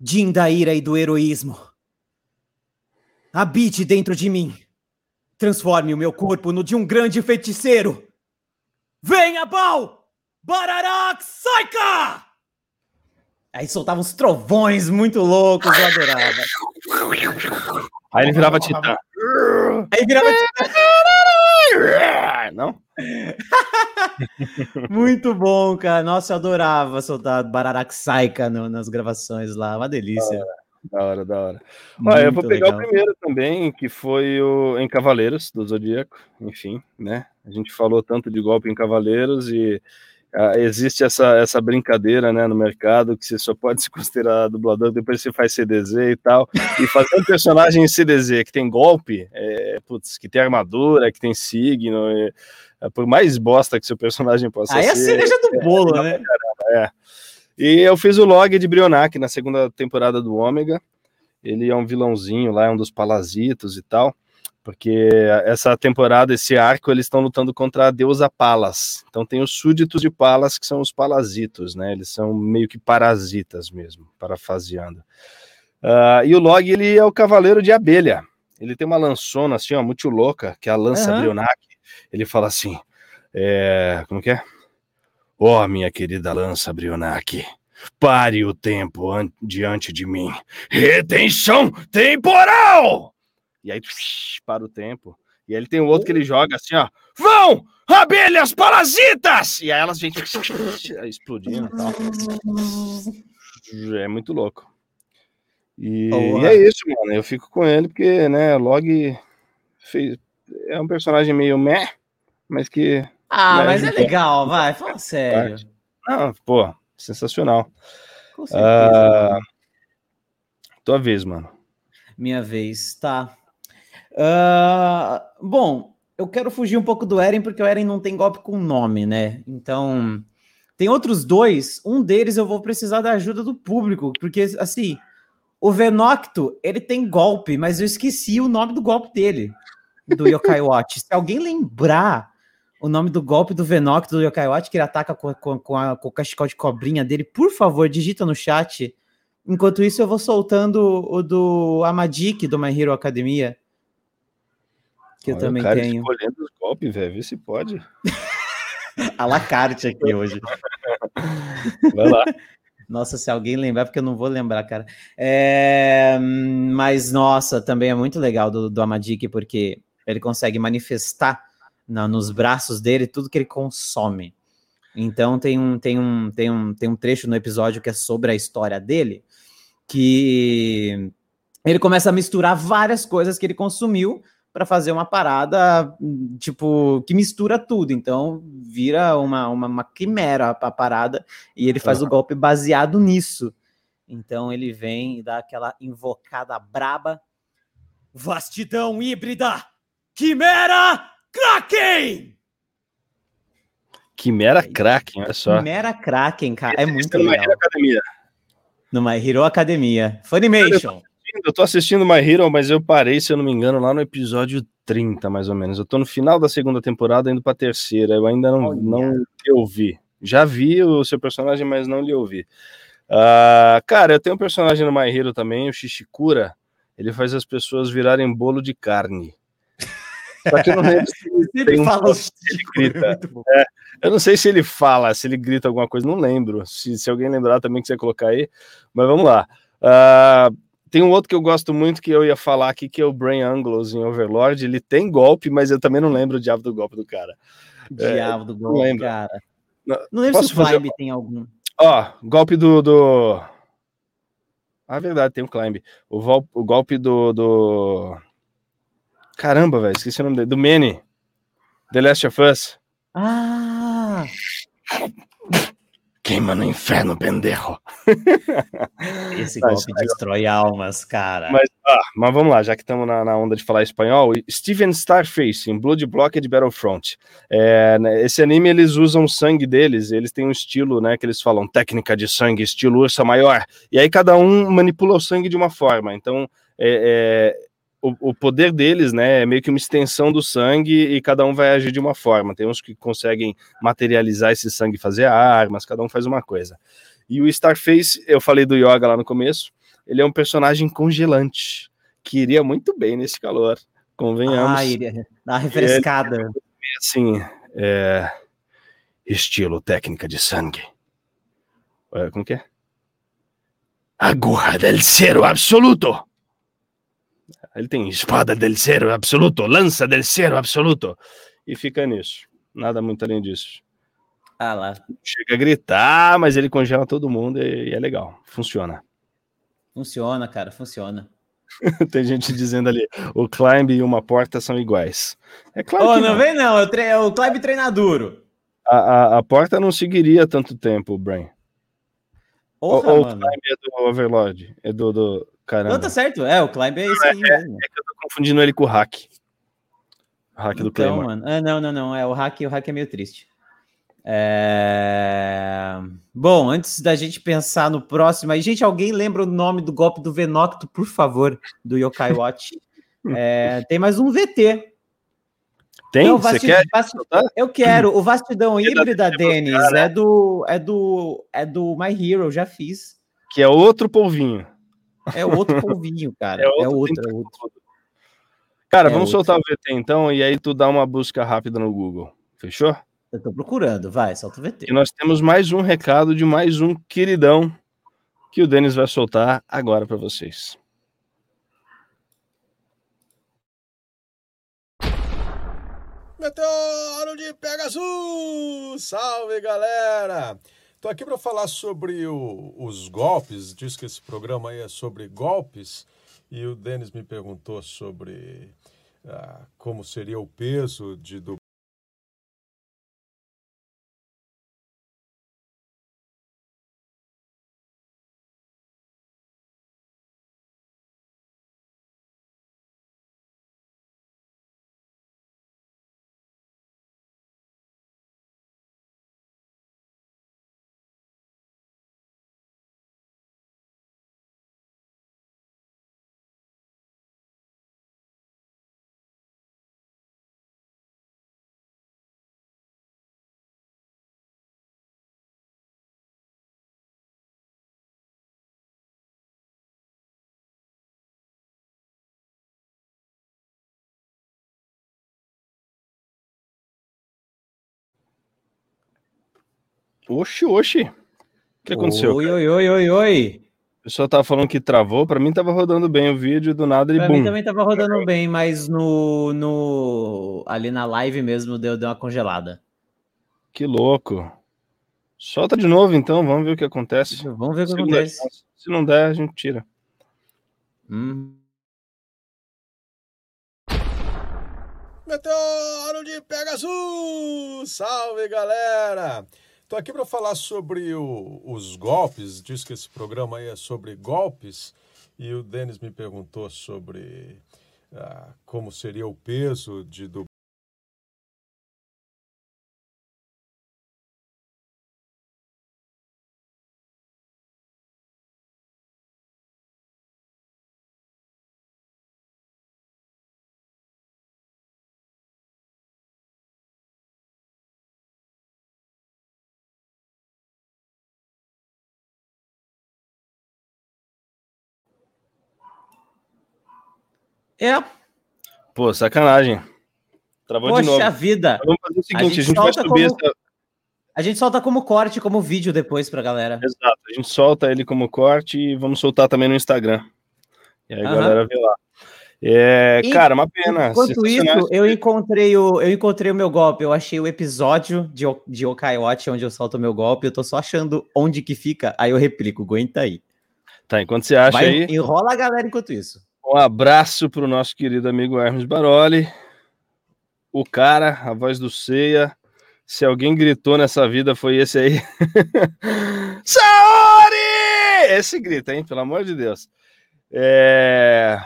Jin da ira e do heroísmo. Habite dentro de mim. Transforme o meu corpo no de um grande feiticeiro. Venha, Baal! Bararak Saika! Aí soltava uns trovões muito loucos, eu adorava. Aí ele virava titã. Aí virava [LAUGHS] Não? [LAUGHS] Muito bom, cara. Nossa, eu adorava soltar no- nas gravações lá. Uma delícia. Da hora, da hora. Olha, eu vou pegar legal. o primeiro também, que foi o em Cavaleiros do Zodíaco, enfim, né? A gente falou tanto de golpe em Cavaleiros e ah, existe essa, essa brincadeira, né, no mercado que você só pode se considerar dublador depois você faz CDZ e tal. E fazer um personagem em CDZ que tem golpe, é, putz, que tem armadura, que tem signo, é, é, por mais bosta que seu personagem possa Aí é a ser. cereja do bolo, né? E eu fiz o log de Brionac na segunda temporada do Ômega. Ele é um vilãozinho lá, é um dos palazitos e tal. Porque essa temporada, esse arco, eles estão lutando contra a deusa Palas. Então tem os súditos de Palas, que são os palazitos, né? Eles são meio que parasitas mesmo, parafaseando. Ah, e o Log, ele é o cavaleiro de abelha. Ele tem uma lançona assim, ó, muito louca, que é a lança Aham. Brionac. Ele fala assim, é, como que é? Ó, minha querida lança Brionac, pare o tempo an- diante de mim. Retenção temporal! E aí, para o tempo. E aí ele tem o outro que ele joga assim, ó. Vão! Abelhas parasitas! E aí elas vêm [LAUGHS] explodindo e tal. É muito louco. E, e é isso, mano. Eu fico com ele porque, né, Log fez, é um personagem meio meh, mas que Ah, Mas mas é legal, vai, fala sério. Ah, pô, sensacional. Com certeza. Ah, tua vez, mano. Minha vez, tá. Ah, bom, eu quero fugir um pouco do Eren, porque o Eren não tem golpe com nome, né? Então, tem outros dois. Um deles eu vou precisar da ajuda do público, porque, assim, o Venocto, ele tem golpe, mas eu esqueci o nome do golpe dele, do Yokai [LAUGHS] Watch. Se alguém lembrar o nome do golpe do Venocto do Yokai Watch, que ele ataca com, com, com, a, com o cachecol de cobrinha dele, por favor, digita no chat. Enquanto isso, eu vou soltando o do Amadik, do My Hero Academia. Que eu Olha, também o cara tenho. escolhendo os golpes, velho. Vê se pode. [LAUGHS] A la carte aqui hoje. Vai lá. Nossa, se alguém lembrar, porque eu não vou lembrar, cara. É, mas, nossa, também é muito legal do, do Amadik, porque ele consegue manifestar na- nos braços dele tudo que ele consome. Então tem um, tem, um, tem, um, tem um trecho no episódio que é sobre a história dele, que ele começa a misturar várias coisas que ele consumiu para fazer uma parada, tipo, que mistura tudo. Então vira uma, uma, uma quimera a parada e ele faz o golpe baseado nisso. Então ele vem e dá aquela invocada braba. Vastidão híbrida! Quimera Kraken! Quimera Kraken, olha só. Quimera Kraken, cara. É muito My legal. No My Hero Academia. Funimation. Eu tô assistindo My Hero, mas eu parei, se eu não me engano, lá no episódio 30, mais ou menos. Eu tô no final da segunda temporada, indo pra terceira. Eu ainda não, não ouvi. Já vi o seu personagem, mas não lhe ouvi. Ah, cara, eu tenho um personagem no My Hero também, o Shishikura. Ele faz as pessoas virarem bolo de carne. Só que eu não lembro se ele [LAUGHS] um fala que ele grita. é bom. Eu não sei se ele fala, se ele grita alguma coisa, não lembro. Se, se alguém lembrar também quiser colocar aí, mas vamos lá. Ah, tem um outro que eu gosto muito que eu ia falar aqui, que é o Brain Anglos em Overlord. Ele tem golpe, mas eu também não lembro o diabo do golpe do cara. Diabo do golpe, lembro. cara. Não- Não lembro se o fazer- Climb tem algum. Ó, golpe do. do... Ah, verdade, tem um climb. O, vol- o golpe do. do... Caramba, velho, esqueci o nome dele. Do Manny. The Last of Us. Ah! Queima no inferno, pendejo. [LAUGHS] Esse Mas- golpe destrói almas, cara. Mas, ah, mas vamos lá, já que estamos na, na onda de falar espanhol, Steven Starface, em Blood Blocked Battlefront. É, né, esse anime, eles usam o sangue deles, eles têm um estilo, né, que eles falam técnica de sangue, estilo ursa maior, e aí cada um manipula o sangue de uma forma, então é, é, o, o poder deles, né, é meio que uma extensão do sangue e cada um vai agir de uma forma, tem uns que conseguem materializar esse sangue e fazer armas, cada um faz uma coisa. E o Starface, eu falei do Yoga lá no começo, ele é um personagem congelante, que iria muito bem nesse calor, convenhamos. Ah, iria dar uma refrescada. Ele, assim, é, estilo técnica de sangue. É, como que é? Aguja del Cero Absoluto. Ele tem espada del Cero Absoluto, lança del Cero Absoluto. E fica nisso. Nada muito além disso. Ah lá. Chega a gritar, mas ele congela todo mundo e é legal. Funciona. Funciona, cara, funciona. [LAUGHS] Tem gente dizendo ali, o climb e uma porta são iguais. É claro oh, que não. não vem não, é o climb treina duro. A, a, a, porta não seguiria tanto tempo, Brian. Porra, ou, o climb é do Overlord, é do, do... Caramba. Não, tá certo, é, o climb é esse aí é, mesmo. É que eu tô confundindo ele com o hack. O hack então, do Claymore. Mano. Ah, não, não, não, é o hack, o hack é meio triste. É... Bom, antes da gente pensar no próximo, aí, gente, alguém lembra o nome do golpe do Venocto, por favor, do Yokai Watch? [LAUGHS] é, tem mais um VT. Tem? Não, Você quer? Vast... Eu quero. O Vastidão Híbrida, Denis, é do, é do é do My Hero, já fiz. Que é outro polvinho. É outro polvinho, cara. É outro. É outro, é outro. Cara, é vamos outro. soltar o VT então, e aí tu dá uma busca rápida no Google. Fechou? Eu tô procurando, vai, solta o VT. E nós temos mais um recado de mais um queridão que o Denis vai soltar agora para vocês. Meteoro de Pegasus! Salve, galera! Tô aqui para falar sobre o, os golpes, diz que esse programa aí é sobre golpes, e o Denis me perguntou sobre ah, como seria o peso de, do Oxi, oxi. O que aconteceu? Oi, oi, oi, oi, oi. O pessoal tava falando que travou, para mim tava rodando bem o vídeo, do nada ele pra bum. mim também tava rodando bem, mas no, no ali na live mesmo deu, deu uma congelada. Que louco. Solta de novo então, vamos ver o que acontece. Vamos ver o que se acontece. Der, se não der, a gente tira. Hum. Meteoro de Pegasus! Salve, galera! Estou aqui para falar sobre o, os golpes. Diz que esse programa aí é sobre golpes. E o Denis me perguntou sobre ah, como seria o peso de, do É. Pô, sacanagem. Travou Poxa de novo. Poxa vida. Vamos fazer o seguinte, a gente, a gente vai subir como... essa... A gente solta como corte, como vídeo depois pra galera. Exato, a gente solta ele como corte e vamos soltar também no Instagram. E aí a galera vê lá. É, e, cara, uma pena. Enquanto isso, eu encontrei, o, eu encontrei o meu golpe. Eu achei o episódio de, de Okai Watch onde eu solto o meu golpe. Eu tô só achando onde que fica. Aí eu replico, aguenta aí. Tá, enquanto você acha Vai, aí. Enrola a galera enquanto isso. Um abraço para o nosso querido amigo Hermes Baroli, o cara, a voz do Ceia. Se alguém gritou nessa vida, foi esse aí. [LAUGHS] Saori! Esse grita, hein? Pelo amor de Deus. É,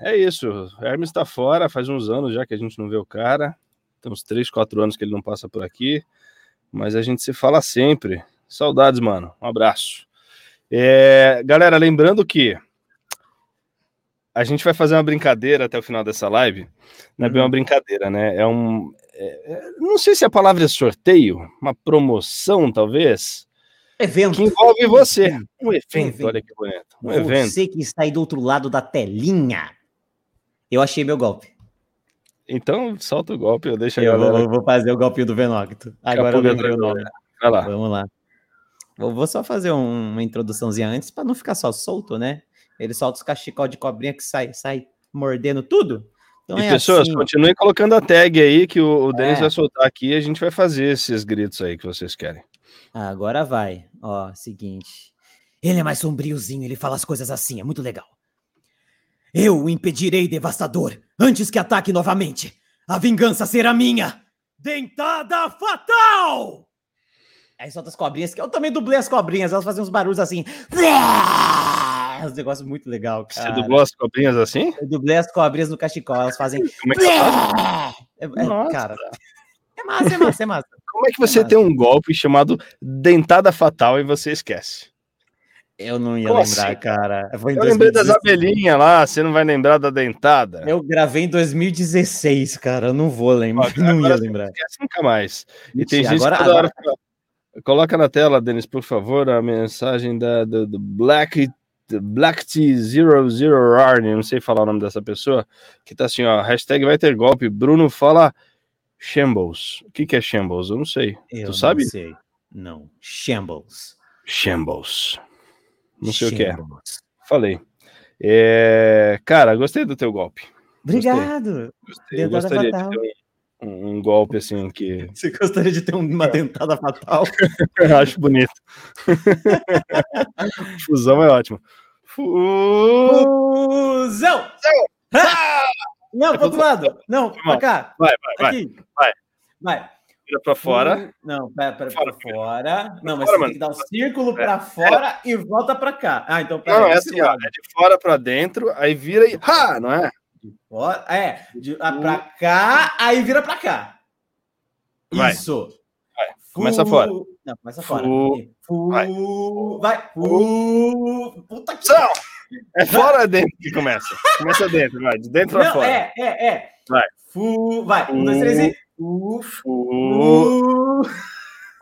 é isso. Hermes está fora, faz uns anos já que a gente não vê o cara. Tem uns 3, 4 anos que ele não passa por aqui. Mas a gente se fala sempre. Saudades, mano. Um abraço. É, galera, lembrando que a gente vai fazer uma brincadeira até o final dessa live. Não é bem uma uhum. brincadeira, né? É um. É, é, não sei se a palavra é sorteio, uma promoção, talvez. Evento. que envolve você. Um evento, evento. olha que bonito. Um evento. Você que está aí do outro lado da telinha. Eu achei meu golpe. Então, solta o golpe, eu deixo a Eu galera. vou, vou fazer o golpinho do Venocto. Agora eu eu lembrei o nome. Vai lá. Vamos lá. Vou, vou só fazer um- uma introduçãozinha antes para não ficar só solto, né? Ele solta os cachecol de cobrinha que sai, sai mordendo tudo. Então E é pessoas, assim. continuem colocando a tag aí que o, o Denis É. vai soltar aqui e a gente vai fazer esses gritos aí que vocês querem. Agora vai. Ó, seguinte. Ele é mais sombriozinho, ele fala as coisas assim, é muito legal. Eu o impedirei, devastador, antes que ataque novamente. A vingança será minha. Dentada fatal! Aí solta as cobrinhas, que eu também dublei as cobrinhas, elas fazem uns barulhos assim. [LAUGHS] É um negócio muito legal, Você cara. dublou as cobrinhas assim? Eu dublei as cobrinhas no cachecol, elas fazem. Como é que, É, é, Nossa. cara. É massa, é massa, é massa. como é que você Nossa. tem um golpe chamado Dentada Fatal e você esquece? Eu não ia Como lembrar, assim? cara. Em Eu lembrei das 2016. abelhinhas lá, você não vai lembrar da dentada? Eu gravei em 2016, cara. Eu não vou lembrar. Ó, [LAUGHS] não ia agora você lembrar. Não esquece nunca mais. E tem gente agora, que toda agora, hora fala- Coloca na tela, Denis, por favor, a mensagem da, do, do Black, Black T00 Arne, não sei falar o nome dessa pessoa, que tá assim, ó, hashtag vai ter golpe, Bruno fala Shambles. O que que é Shambles? Eu não sei. eu tu não sabe? sei. Não. Shambles. Shambles. Não sei o que é. Shambles. Falei. É, Cara, gostei do teu golpe. Gostei. Obrigado. Gostei. Dentada gostaria de fatal. ter um, golpe assim que [LAUGHS] Você gostaria de ter uma dentada fatal? [LAUGHS] eu acho bonito. [LAUGHS] Fusão é ótimo. Fu- Fusão! Ah! Não, pro outro lado. Não, pra cá. Vai, vai, vai. Aqui. vai. Vai. Vira pra fora. Não, pera, pera, Fora, pra fora. Não, mas fora, você tem que dar um círculo pra fora e volta pra cá. Ah, então pera Não, é assim, ó, é de fora pra dentro, aí vira e. Ha! Não é? Fora- É, de lá pra cá, aí vira pra cá. Vai. Isso. Vai, começa fora. Não, começa fora. Fu- Fu- vai. Vai. Fu- Puta que Não! É fora ou dentro que começa? Começa dentro, vai. De dentro pra Não, fora. é, é, é. Vai. Fu... Vai. Um, dois, três e. Fu... Fu- Fu...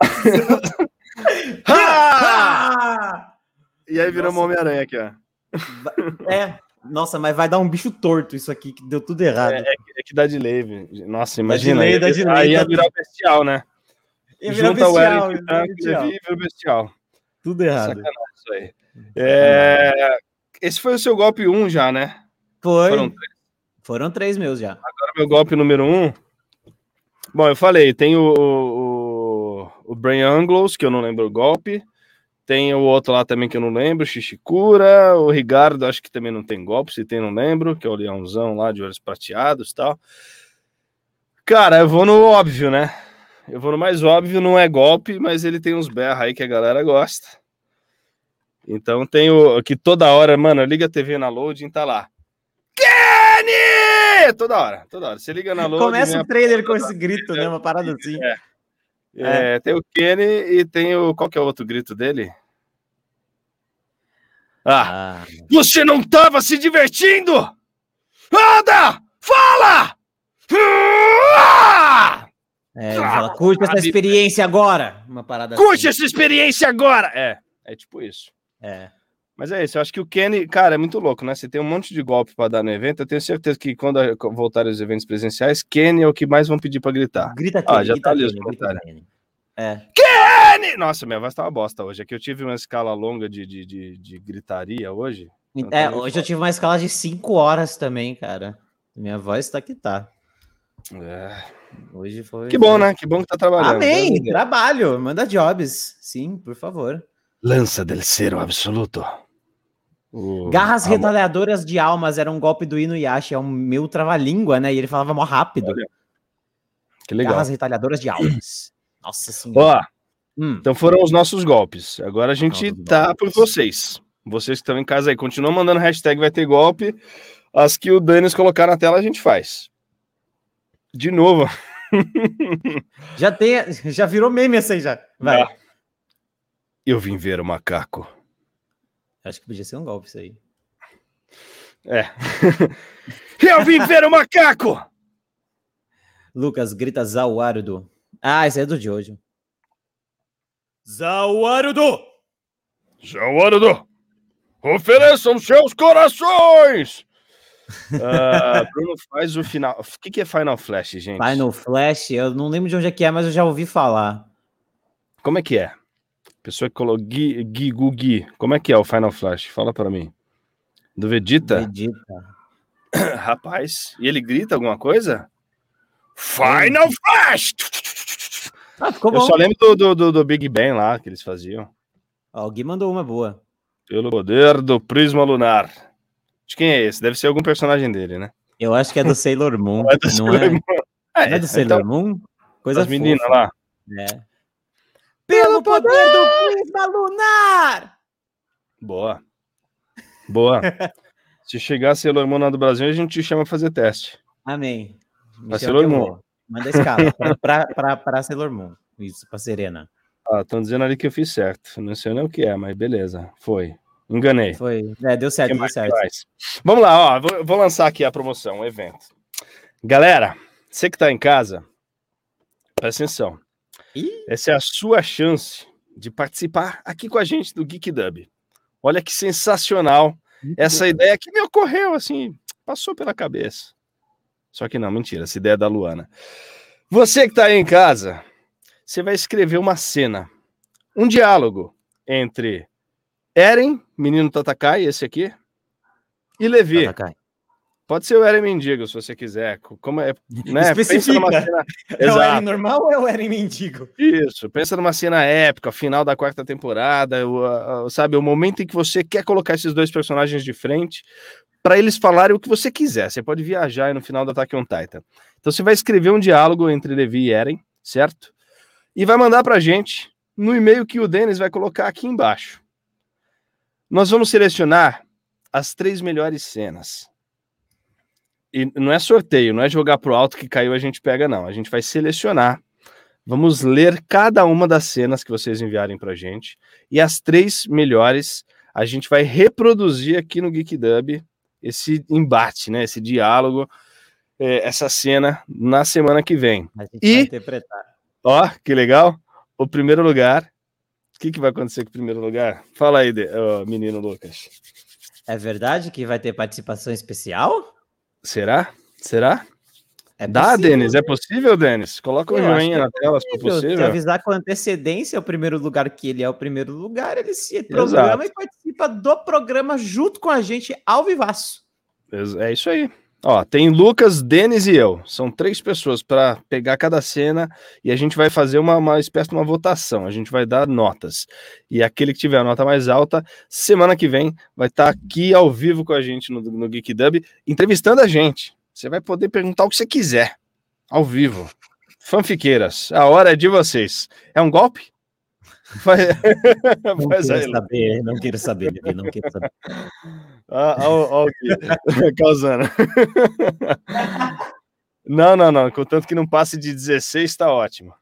[LAUGHS] Ha! Ah! E aí virou uma. Homem-Aranha aqui, ó. É. Nossa, mas vai dar um bicho torto isso aqui, que deu tudo errado. É, é que dá delay, velho. Nossa, imagina. delay, dá delay, aí ia virar o bestial, né? Ia virar Junta o bestial, Eric ia virar Franco bestial. e vira o bestial. Tudo errado. Sacanagem isso aí. É, Esse foi o seu golpe 1 já, né? Foi. Foram Foram três meus já. Agora meu golpe número um. Bom, eu falei, tem o, o, o Brain Anglos, que eu não lembro o golpe. Tem o outro lá também que eu não lembro, Shishikura. O Rigardo, acho que também não tem golpe, se tem, não lembro, que é o leãozão lá de olhos prateados e tal. Cara, eu vou no óbvio, né? Eu vou no mais óbvio, não é golpe, mas ele tem uns berra aí que a galera gosta. Então tem o que toda hora, mano, liga a TV na loading, tá lá. Kenny! Toda hora, toda hora. Você liga na loading. Começa o trailer com esse grito, né? Uma parada assim. É, tem o Kenny e tem o. Qual que é o outro grito dele? Ah, Ah, você não tava se divertindo? Anda! Fala! Ah! é, ele fala, curte essa experiência agora. Uma parada Curte assim. essa experiência agora! É, é tipo isso. É. Mas é isso, eu acho que o Kenny, cara, é muito louco, né? Você tem um monte de golpe para dar no evento. Eu tenho certeza que quando voltarem os eventos presenciais, Kenny é o que mais vão pedir para gritar. Grita aqui, Ah, já grita tá ali os Kenny. Kenny. É. Kenny! Nossa, minha voz tá uma bosta hoje. É que eu tive uma escala longa de, de, de, de gritaria hoje. Então tá É, hoje foda. eu tive uma escala de 5 horas também, cara. Minha voz tá que tá. É. Hoje foi. Que bom, né? Que bom que tá trabalhando. Amém! Dê. Trabalho, manda jobs. Sim, por favor. Lança del cero absoluto. O- Garras a- retalhadoras de almas era um golpe do Inuyasha, é um meu trava-língua, né? E ele falava mó rápido. Olha, Que legal. Garras retalhadoras de almas. Nossa senhora. Ó, Hum, então foram os nossos golpes. Agora a gente tá por vocês. Vocês que estão em casa aí, continuam mandando hashtag vai ter golpe. As que o Danis colocar na tela, a gente faz. De novo. [LAUGHS] já tem, já virou meme essa aí já. Vai. Ah. Eu vim ver o macaco. Acho que podia ser um golpe isso aí. É. [LAUGHS] Eu vim ver o macaco! Lucas grita Zawarudo. Ah, esse é do Jojo. Zawarudo! Seu Anador, ofereçam seus corações! Uh, [LAUGHS] Bruno faz o final. O que, que é Final Flash, gente? Final Flash, eu não lembro de onde é que é, mas eu já ouvi falar. Como é que é? Pessoa que colocou Gui, Gui, Gui, Como é que é o Final Flash? Fala para mim. Do Vegeta? Vegeta. [COUGHS] Rapaz, e ele grita alguma coisa? Final Flash! Ah, ficou Eu bom. só lembro do, do, do, do Big Bang lá que eles faziam. Ó, o Gui mandou uma boa. Pelo poder do prisma lunar. De quem é esse? Deve ser algum personagem dele, né? Eu acho que é do [LAUGHS] Sailor Moon. Não é do não Sailor é? Moon. Não é do Sailor então, Moon? Coisa as meninas lá. É. Pelo poder do prisma lunar! Boa. Boa. [LAUGHS] Se chegar a Sailor Moon lá do Brasil, a gente te chama pra fazer teste. Amém. Me Pra Sailor Moon. Manda escala. [LAUGHS] pra, pra, pra, Sailor Moon. Isso, pra Serena. Ah, estão dizendo ali que eu fiz certo. Não sei nem o que é, mas beleza. Foi. Enganei. Foi. É, deu certo, deu certo. mais? Vamos lá, ó. Vou, vou lançar aqui a promoção, o evento. Galera, você que tá em casa, presta atenção. Ih. Essa é a sua chance de participar aqui com a gente do Geek Dub. Olha que sensacional essa ideia que me ocorreu, assim, passou pela cabeça. Só que não, mentira, essa ideia é da Luana. Você que tá aí em casa, você vai escrever uma cena, um diálogo entre Eren, menino Tatakai, esse aqui, e Levi. Tatakai. Pode ser o Eren Mendigo, se você quiser. Como é, [LAUGHS] né? Especifica. Cena... É o Eren Exato. normal ou é o Eren mendigo? Isso, pensa numa cena épica, final da quarta temporada, o, sabe, o momento em que você quer colocar esses dois personagens de frente para eles falarem o que você quiser. Você pode viajar aí no final do Attack on Titan. Então você vai escrever um diálogo entre Levi e Eren, certo? E vai mandar pra gente no e-mail que o Denis vai colocar aqui embaixo. Nós vamos selecionar as três melhores cenas. E não é sorteio, não é jogar pro alto que caiu a gente pega, não. A gente vai selecionar Vamos ler cada uma das cenas que vocês enviarem para gente. E as três melhores a gente vai reproduzir aqui no Geek Dub esse embate, né? Esse diálogo, eh, essa cena na semana que vem. A gente E- vai interpretar. Ó, que legal! O primeiro lugar. O que, que vai acontecer com o primeiro lugar? Fala aí, de- ó, menino Lucas. É verdade que vai ter participação especial? Será? Será? É Dá, Denis? É possível, Denis? Coloca um joinha é na tela, se for possível. Se avisar com antecedência o primeiro lugar que ele é o primeiro lugar, ele se programa e participa do programa junto com a gente ao vivaço. É isso aí. Ó, tem Lucas, Denis e eu. São três pessoas para pegar cada cena e a gente vai fazer uma, uma espécie de uma votação. A gente vai dar notas. E aquele que tiver a nota mais alta, semana que vem, vai estar aqui ao vivo com a gente no, no Geek Dub, entrevistando a gente. Você vai poder perguntar o que você quiser, ao vivo. Fanfiqueiras, a hora é de vocês. É um golpe? [LAUGHS] Faz, Não faz quero saber, não quero saber, Levi, não quero saber. Ó, ó o que [LAUGHS] causando. Não, não, não. Contanto que não passe de 16, tá ótimo.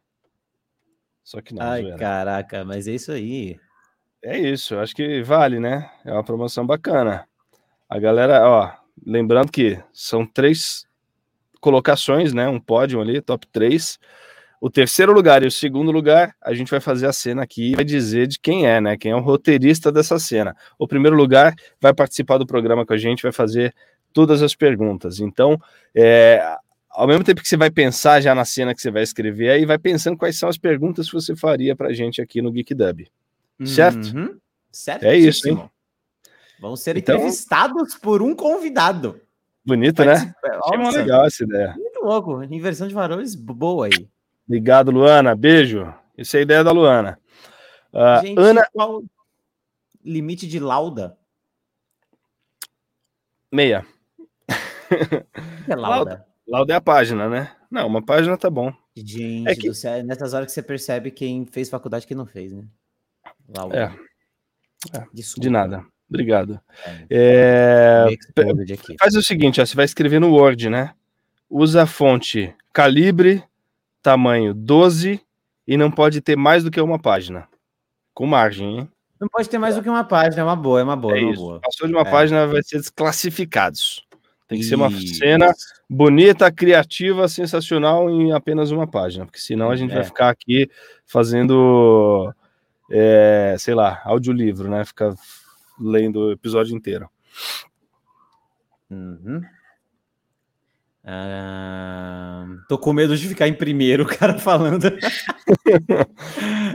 Só que não. Ai, zoeira. caraca, mas é isso aí. É isso, acho que vale, né? É uma promoção bacana. A galera, ó, lembrando que são três colocações, né? Um pódio ali, top 3. O terceiro lugar e o segundo lugar, a gente vai fazer a cena aqui e vai dizer de quem é, né? Quem é o roteirista dessa cena. O primeiro lugar vai participar do programa com a gente, vai fazer todas as perguntas. Então, é, ao mesmo tempo que você vai pensar já na cena que você vai escrever, aí vai pensando quais são as perguntas que você faria pra gente aqui no Geek Dub. Certo? Uhum. Certo. É isso, hein? Vão ser Então- entrevistados por um convidado. Bonito, né? Participa- Achei Nossa, legal essa ideia. Muito louco. Inversão de valores boa aí. Obrigado, Luana. Beijo. Isso é a ideia da Luana. Ah, Gente, Ana qual limite de lauda? Meia. O que é lauda? Lauda é a página, né? Não, uma página tá bom. Gente, É que- céu, é nessas horas que você percebe quem fez faculdade e quem não fez, né? Lauda. É. É, Desculpa. De nada. Obrigado. É. É, faz o seguinte, ó, você vai escrever no Word, né? Usa a fonte calibre, tamanho 12 e não pode ter mais do que uma página. Com margem, hein? Não pode ter mais do que uma página, é uma boa, é uma boa, É é uma boa. Passou de uma É. página, vai ser desclassificados. Tem que ser uma Isso. cena bonita, criativa, sensacional em apenas uma página, porque senão a gente vai É. ficar aqui fazendo é, sei lá, audiolivro, né? Fica lendo o episódio inteiro. Uhum. Ah, tô com medo de ficar em primeiro, [LAUGHS] o cara falando. [LAUGHS]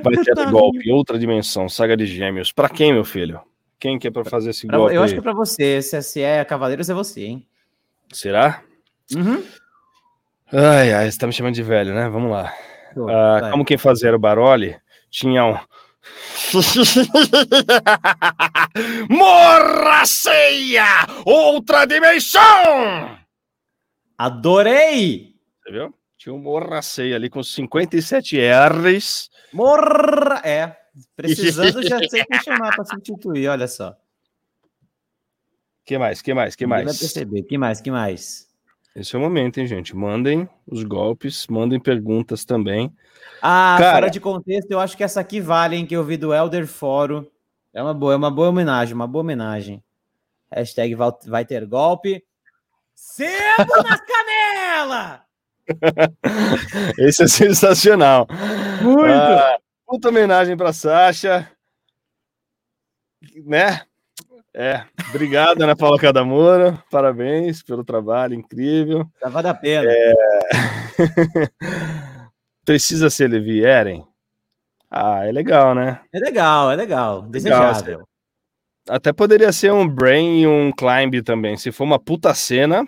Vai ter golpe, outra dimensão, saga de gêmeos. Para quem, meu filho? Quem que é para fazer esse Pra- golpe? eu acho que é pra você. Se, se é Cavaleiros, é você, hein? Será? Uhum. Ai, ai, você tá me chamando de velho, né? Vamos lá. Pô, Ah, como quem fazia o Baroli, tinha um. [LAUGHS] Morra ceia! Outra dimensão! Adorei! Você viu? Tinha um Morra ceia ali com 57 R's. Morra! É. Precisando, já sei quem chamar pra substituir, olha só. Que mais? Que mais? Que mais? Vai perceber. Que mais? Que mais? Esse é o momento, hein, gente? Mandem os golpes, mandem perguntas também. Ah, Cara- fora de contexto, eu acho que essa aqui vale, hein, que eu vi do Elder Foro. É uma boa, é uma boa homenagem, uma boa homenagem. Hashtag vai ter golpe. Sebo na canela! [LAUGHS] Esse é sensacional. Muito! Ah, puta homenagem pra Sasha. Né? É, obrigado, Ana Paula Cadamora. Parabéns pelo trabalho incrível. Tá vale a pena. [LAUGHS] Precisa ser Levi Eren? Ah, é legal, né? É legal, é legal. Desejável. Até poderia ser um Brain e um Climb também. Se for uma puta cena,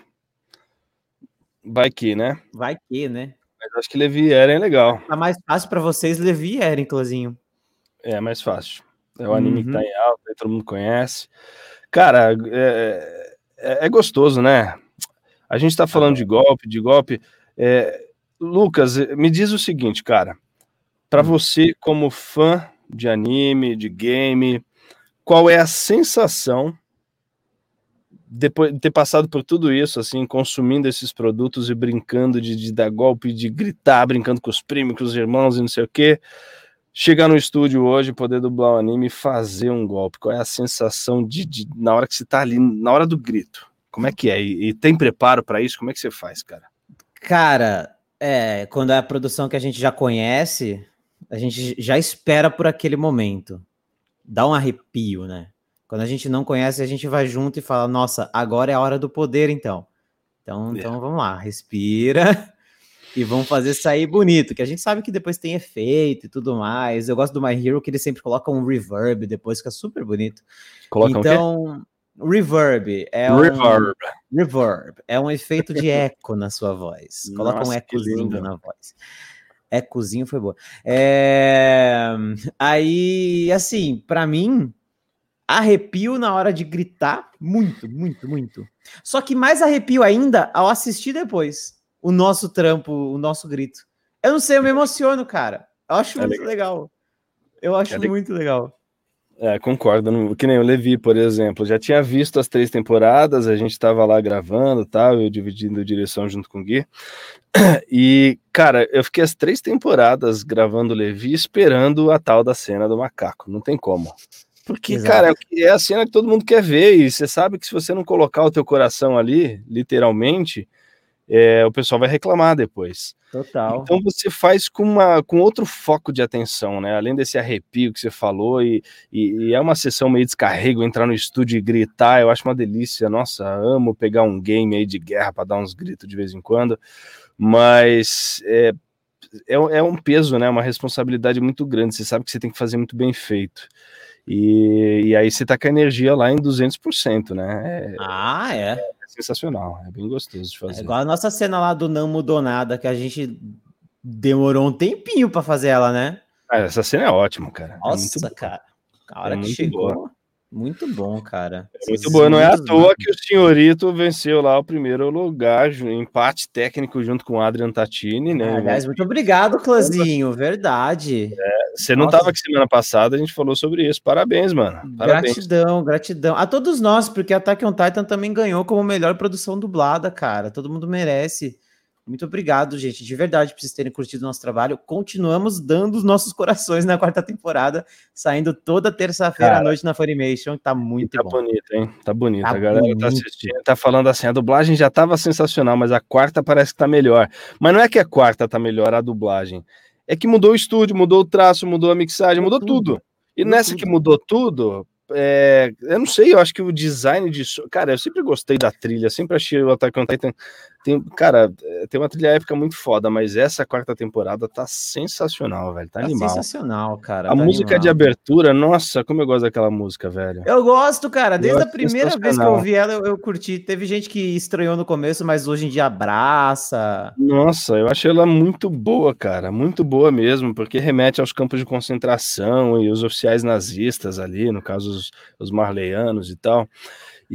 vai que, né? Vai que, né? Mas acho que Levi Eren é legal. Tá mais fácil pra vocês Levi e Eren, Clozinho. É mais fácil. É o anime que tá Uhum. em alta, todo mundo conhece. Cara, é, é- é gostoso, né? A gente tá falando de golpe, de golpe. É, Lucas, me diz o seguinte, cara. Pra Hum. você, como fã de anime, de game, qual é a sensação depois de ter passado por tudo isso, assim, consumindo esses produtos e brincando de, de dar golpe, de gritar, brincando com os primos, com os irmãos e não sei o quê? chegar no estúdio hoje, poder dublar um anime e fazer um golpe? Qual é a sensação de, de- na hora que você tá ali, na hora do grito? Como é que é? E, e tem preparo para isso? Como é que você faz, cara? Cara, é, quando é a produção que a gente já conhece, a gente já espera por aquele momento. Dá um arrepio, né? Quando a gente não conhece, a gente vai junto e fala: Nossa, agora é a hora do poder, então. Então, É. então vamos lá, respira [LAUGHS] e vamos fazer sair bonito, que a gente sabe que depois tem efeito e tudo mais. Eu gosto do My Hero que ele sempre coloca um reverb depois, fica super bonito. Coloca então, reverb é um um Reverb. Reverb é um efeito de eco na sua voz. [LAUGHS] Coloca um Nossa, que ecozinho lindo. na voz. Ecozinho foi boa. É, Aí, assim, pra mim, arrepio na hora de gritar, muito, muito, muito. Só que mais arrepio ainda ao assistir depois o nosso trampo, o nosso grito. Eu não sei, eu me emociono, cara. Eu acho É muito legal. Eu acho É legal. muito legal. É, concordo. Que nem o Levi, por exemplo. Já tinha visto as três temporadas, a gente estava lá gravando, tal, eu dividindo direção junto com o Gui. E, cara, eu fiquei as três temporadas gravando o Levi esperando a tal da cena do macaco. Não tem como. Porque, Exato. cara, é é a cena que todo mundo quer ver. E você sabe que se você não colocar o teu coração ali, literalmente, é, o pessoal vai reclamar depois. Total. Então você faz com, uma, com outro foco de atenção, né? Além desse arrepio que você falou, e, e- e é uma sessão meio descarrego, entrar no estúdio e gritar, eu acho uma delícia. Nossa, amo pegar um game aí de guerra para dar uns gritos de vez em quando, mas é, é, é um peso, né? Uma responsabilidade muito grande. Você sabe que você tem que fazer muito bem feito. E, e aí você tá com a energia lá em 200%, né? Ah, é. É, é sensacional, é bem gostoso de É fazer. igual a nossa cena lá do Não Mudou Nada, que a gente demorou um tempinho pra fazer ela, né? Ah, essa cena é ótima, cara. É Nossa, boa. cara. A hora É que chegou, boa. Muito bom, cara. É muito boa, não é à toa que o senhorito venceu lá o primeiro lugar, empate técnico junto com o Adrian Tatini, né? Ah, Aliás, muito obrigado, Clãzinho. Verdade. Você não estava aqui semana passada, a gente falou sobre isso. Parabéns, mano. Parabéns. Gratidão, gratidão. A todos nós, porque Attack on Titan também ganhou como melhor produção dublada, cara. Todo mundo merece. Muito obrigado, gente. De verdade, por vocês terem curtido o nosso trabalho. Continuamos dando os nossos corações na quarta temporada, saindo toda terça-feira à noite na Funimation. Tá muito Tá bom. bonito, hein? Tá bonito. Tá a galera tá bonito. assistindo, tá falando assim, a dublagem já tava sensacional, mas a quarta parece que tá melhor. Mas não é que a quarta tá melhor, a dublagem. É que mudou o estúdio, mudou o traço, mudou a mixagem, mudou Mudou tudo. E nessa tudo. que mudou tudo, é, eu não sei, eu acho que o design de. Cara, eu sempre gostei da trilha, sempre achei o Attack on Titan. Tem, cara, é, tem uma trilha épica muito foda, mas essa quarta temporada tá sensacional, velho. Tá, tá animal. sensacional, cara. A tá música animal. de abertura, nossa, como eu gosto daquela música, velho. Eu gosto, cara. Desde eu a primeira vez que eu vi ela, eu, eu, curti. Teve gente que estranhou no começo, mas hoje em dia abraça. Nossa, eu achei ela muito boa, cara. Muito boa mesmo, porque remete aos campos de concentração e os oficiais nazistas ali, no caso os, os marleyanos e tal.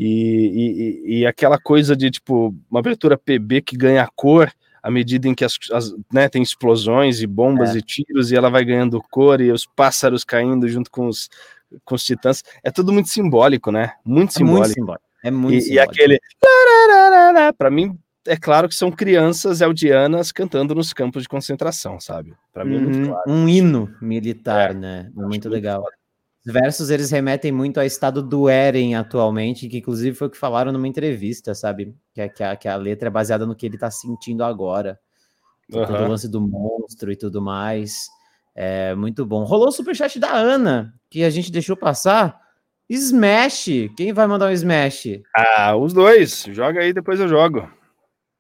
E, e, e, aquela coisa de tipo uma abertura PB que ganha cor à medida em que as, as né, tem explosões e bombas é. e tiros e ela vai ganhando cor e os pássaros caindo junto com os, com os titãs. É tudo muito simbólico, né? Muito simbólico. É muito simbólico. É muito e, simbólico. e aquele para mim é claro que são crianças eldianas cantando nos campos de concentração, sabe? Para mim uhum, é muito claro. Um hino militar, é, né? Muito, muito legal. Foda. Os versos eles remetem muito ao estado do Eren atualmente, que inclusive foi o que falaram numa entrevista, sabe? Que, a, que, a, que a letra é baseada no que ele tá sentindo agora. Uhum. Todo o lance do monstro e tudo mais. É muito bom. Rolou o superchat da Ana, que a gente deixou passar. Smash! Quem vai mandar um Smash? Ah, os dois. Joga aí, depois eu jogo.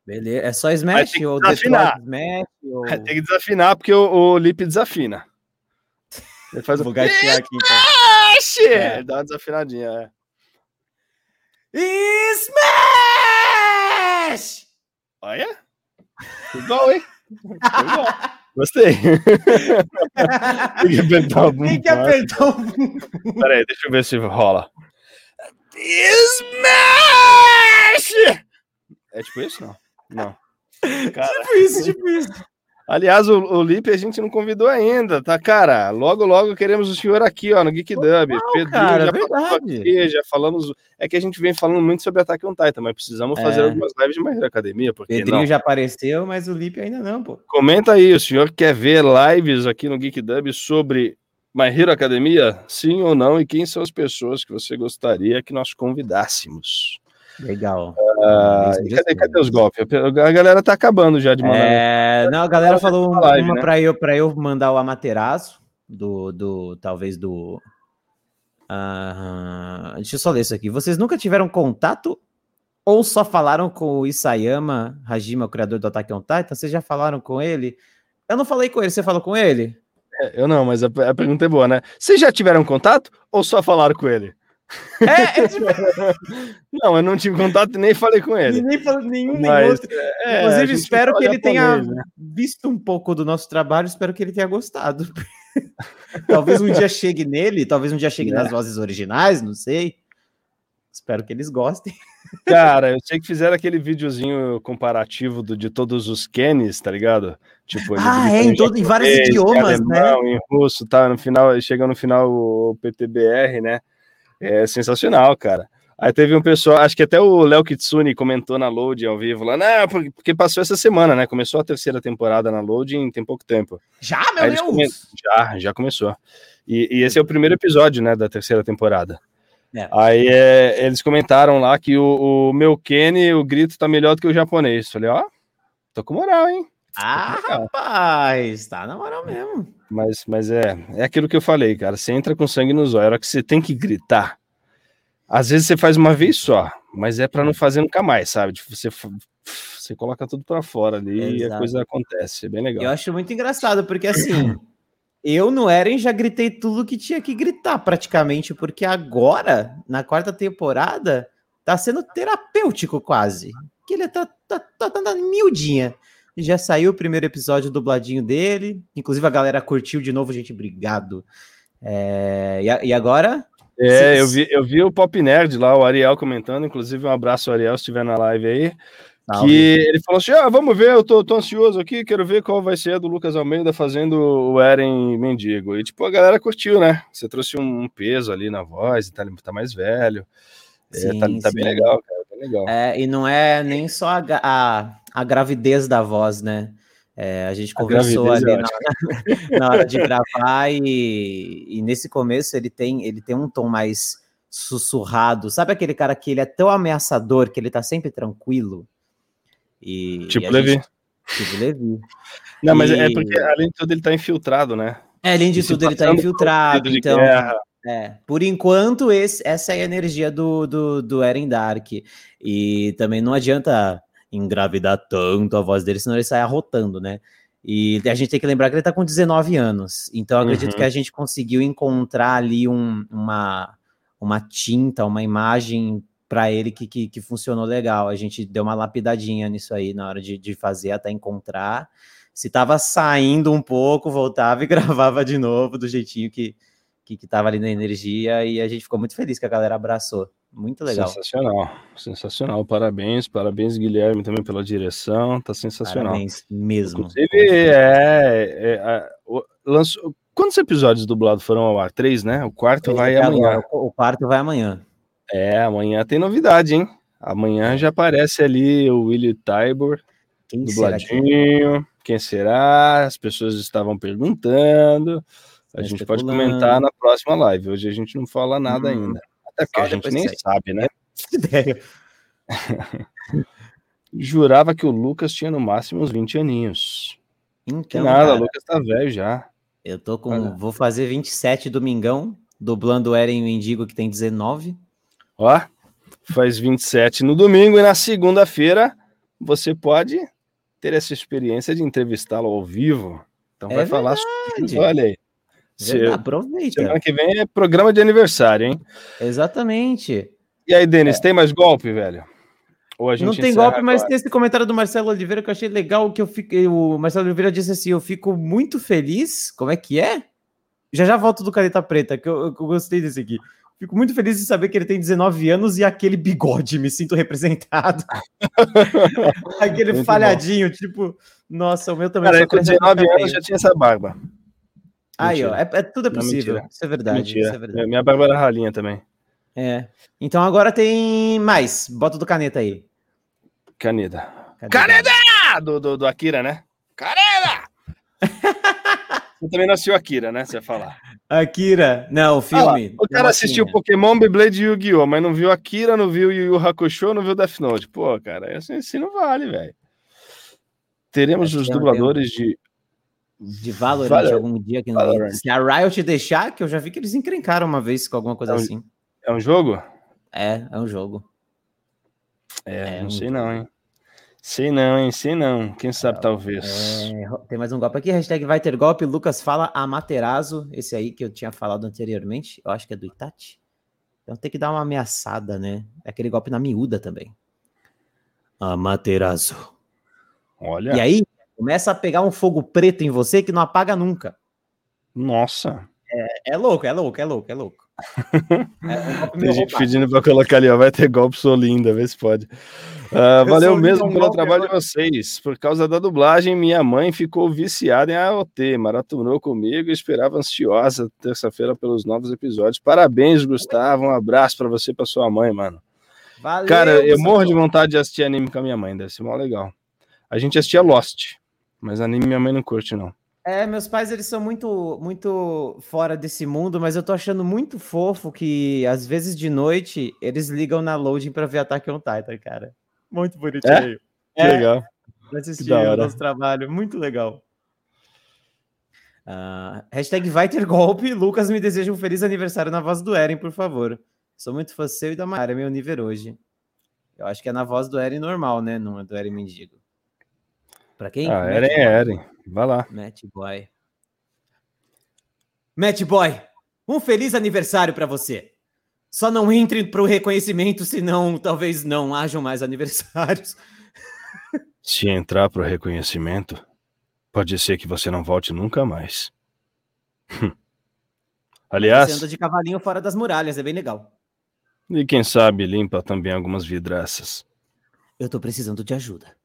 Beleza. É só Smash ou desafinar. Smash? Ou... [LAUGHS] Tem que desafinar, porque o, o Lip desafina. [LAUGHS] Ele faz Vou o... gatear aqui, então. É. Dá uma desafinadinha, é. Smash! Olha. Igual, hein? Igual. [LAUGHS] Gostei. [LAUGHS] Tem que apertar o Tem que apertar o bumbum. Pera aí, deixa eu ver se rola. Smash! É tipo isso? Não. Não. Cara. Tipo isso, tipo isso. Aliás, o, o Lipe a gente não convidou ainda, tá, cara? Logo, logo queremos o senhor aqui, ó, no Geek Dub. Pedro cara, já verdade. Aqui, já falamos. É que a gente vem falando muito sobre Attack on Titan, mas precisamos é. fazer algumas lives de mais academia. Porque Pedrinho não? já apareceu, mas o Lipe ainda não, pô. Comenta aí, o senhor quer ver lives aqui no Geek Dub sobre My Hero Academia? Sim ou não? E quem são as pessoas que você gostaria que nós convidássemos? Legal. Ah, cadê, cadê, os golpes? A galera tá acabando já de mandar. É, não, a galera falou uma, live, né? para eu, pra eu mandar o Amaterasu, do, do talvez do. Uh, deixa eu só ler isso aqui. Vocês nunca tiveram contato ou só falaram com o Isayama Hajima, o criador do Attack on Titan? Vocês já falaram com ele? Eu não falei com ele, você falou com ele? É, eu não, mas a, a pergunta é boa, né? Vocês já tiveram contato ou só falaram com ele? É, é tipo... Não, eu não tive contato e nem falei com ele. Nem falou nenhum, nem Mas, outro. É, Inclusive, espero que ele tenha né? visto um pouco do nosso trabalho, espero que ele tenha gostado. [LAUGHS] talvez um dia chegue nele, talvez um dia chegue é. nas vozes originais, não sei. Espero que eles gostem. Cara, eu sei que fizeram aquele videozinho comparativo do, de todos os Kennys, tá ligado? Tipo, ah, é, em, todo, em vários idiomas, em alemão, né? Em russo, tá? No final, chega no final o PTBR, né? É sensacional, cara. Aí teve um pessoal, acho que até o Léo Kitsune comentou na Load ao vivo lá, não, porque passou essa semana, né? Começou a terceira temporada na Load tem pouco tempo. Já, meu Aí Deus! Come... Já, já começou. E, e, esse é o primeiro episódio, né, da terceira temporada. É. Aí é, eles comentaram lá que o, o, meu Kenny, o grito tá melhor do que o japonês. Falei, ó, tô com moral, hein? Ah, rapaz, tá na moral mesmo. Mas, mas é, é aquilo que eu falei, cara. Você entra com sangue nos olhos, a hora que você tem que gritar. Às vezes você faz uma vez só, mas é para não fazer nunca mais, sabe? Tipo, você, você coloca tudo para fora ali Exato. e a coisa acontece. É bem legal. Eu acho muito engraçado, porque assim, eu no Eren já gritei tudo que tinha que gritar, praticamente, porque agora, na quarta temporada, tá sendo terapêutico quase. Que ele tá, tá, tá, tá, tá miudinha. Já saiu o primeiro episódio dubladinho dele. Inclusive a galera curtiu de novo, gente. Obrigado. É, e, e, agora? É, eu vi, eu vi o Pop Nerd lá, o Ariel comentando. Inclusive, um abraço, Ariel, se estiver na live aí. Salve. Que ele falou assim: ah, vamos ver, eu tô, tô, ansioso aqui, quero ver qual vai ser a do Lucas Almeida fazendo o Eren Mendigo. E, tipo, a galera curtiu, né? Você trouxe um peso ali na voz, tá, tá mais velho. Sim, é, tá, tá bem legal, cara. Legal. É, e não é nem só a, a a gravidez da voz, né? É, a gente conversou a ali na, [LAUGHS] na, hora de gravar e, e, nesse começo ele tem, ele tem um tom mais sussurrado. Sabe aquele cara que ele é tão ameaçador que ele tá sempre tranquilo? E, tipo e Levi. Gente, tipo Levi. Não, mas é e... é porque além de tudo ele tá infiltrado, né? É, além de E se tudo, ele tá infiltrado, então. guerra. É, por enquanto, esse, essa é a energia do, do, do Eren Dark. E também não adianta engravidar tanto a voz dele, senão ele sai arrotando, né? E a gente tem que lembrar que ele tá com 19 anos. Então, acredito Uhum. que a gente conseguiu encontrar ali um- uma, uma tinta, uma imagem para ele que, que, que funcionou legal. A gente deu uma lapidadinha nisso aí na hora de, de fazer até encontrar. Se tava saindo um pouco, voltava e [LAUGHS] gravava de novo do jeitinho que, que, que tava ali na energia. E a gente ficou muito feliz que a galera abraçou. Muito legal. Sensacional, sensacional. Parabéns, parabéns, Guilherme, também pela direção. Tá sensacional. Parabéns mesmo. Inclusive, é, é, o- lançou, quantos episódios dublados foram ao ar? Três, né? O quarto vai amanhã. O quarto vai amanhã. É, amanhã tem novidade, hein? Amanhã já aparece ali o Willie Tybor, Quem será que é? dubladinho. Quem será? As pessoas estavam perguntando. A gente pode especulando. comentar na próxima live. Hoje a gente não fala nada Hum, ainda. Até porque a gente nem sabe, né? [LAUGHS] ideia? Jurava que o Lucas tinha no máximo uns 20 aninhos. Então, nada, cara, o Lucas tá velho já. eu tô com. Olha. Vou fazer 27 domingão, dublando o Eren Mendigo, que tem 19. Ó, faz 27 no domingo e na segunda-feira você pode ter essa experiência de entrevistá-lo ao vivo. Então É vai falar verdade. sobre. Olha aí. Se- Aproveita. Semana que vem é programa de aniversário, hein? Exatamente. E aí, Denis, tem mais golpe, velho? Ou a gente É. Não tem golpe, mas agora? tem esse comentário do Marcelo Oliveira que eu achei legal, que eu fiquei, o Marcelo Oliveira disse assim, eu fico muito feliz, como é que é? Já já volto do Caneta Preta, que eu, eu gostei desse aqui. Fico muito feliz de saber que ele tem 19 anos e aquele bigode, me sinto representado. [LAUGHS] aquele Muito falhadinho, tipo, nossa, o meu também. Cara, com cresce 19 muito anos já tinha essa barba. Aí, ó, é, é- tudo é Não, possível. mentira. Isso é verdade, Mentira. isso é verdade. Minha barba era ralinha também. É. Então agora tem mais. Bota do caneta aí. Caneda. Cadê? Caneda! Ah, do, do, do Akira, né? Caneda! [LAUGHS] Você também nasceu Akira, né? Você ia falar. Akira. Não, o Ah lá, filme. o cara assistiu Pokémon, Beyblade e Yu-Gi-Oh! Mas não viu Akira, não viu Yu Yu Hakusho, não viu Death Note. Pô, cara, assim, assim não vale, velho. Teremos os é um dubladores de. De Valorant, Valorant. algum dia que não. Se a Riot deixar, que eu já vi que eles encrencaram uma vez com alguma coisa É um- assim. É um jogo? É, é um jogo. É, É não um- sei não, hein? Sei não, hein? Sei não. Quem sabe, talvez. É, tem mais um golpe aqui, hashtag vai ter golpe, Lucas fala Amaterasu, esse aí que eu tinha falado anteriormente, eu acho que é do Itachi. Então tem que dar uma ameaçada, né? É aquele golpe na miúda também. Amaterasu. Olha. E aí, começa a pegar um fogo preto em você que não apaga nunca. Nossa. É louco, é louco, é louco, é louco. [LAUGHS] É um golpe Tem gente roubado. pedindo pra colocar ali, ó. Vai ter golpe, sou linda, vê se pode. Eu valeu mesmo pelo golpe trabalho de vocês. Por causa da dublagem, minha mãe ficou viciada em AOT, maratonou comigo e esperava ansiosa terça-feira pelos novos episódios. Parabéns, Gustavo. Um abraço pra você e pra sua mãe, mano. Valeu, Cara, eu morro de vontade de assistir anime com a minha mãe, deve ser mó legal. A gente assistia Lost, mas anime minha mãe não curte, não. É, meus pais eles são muito muito fora desse mundo, mas eu tô achando muito fofo que às vezes de noite eles ligam na loading pra ver Attack on Titan, cara. Muito bonitinho. Que legal. pra assistir o nosso trabalho, muito legal. Ah, hashtag vai ter golpe, Lucas me deseja um feliz aniversário na voz do Eren, por favor. Sou muito fã seu e da Mara, é meu nível hoje. Eu acho que é na voz do Eren normal, né? Não é do Eren mendigo. Pra quem? Ah, Eren é Eren. Vai lá. Matt Boy. Matt Boy, um feliz aniversário pra você. Só não entre pro reconhecimento, senão talvez não hajam mais aniversários. [LAUGHS] Se entrar pro reconhecimento, pode ser que você não volte nunca mais. Hum. Você Aliás, anda de cavalinho fora das muralhas, é bem legal. e quem sabe limpa também algumas vidraças. Eu tô precisando de ajuda.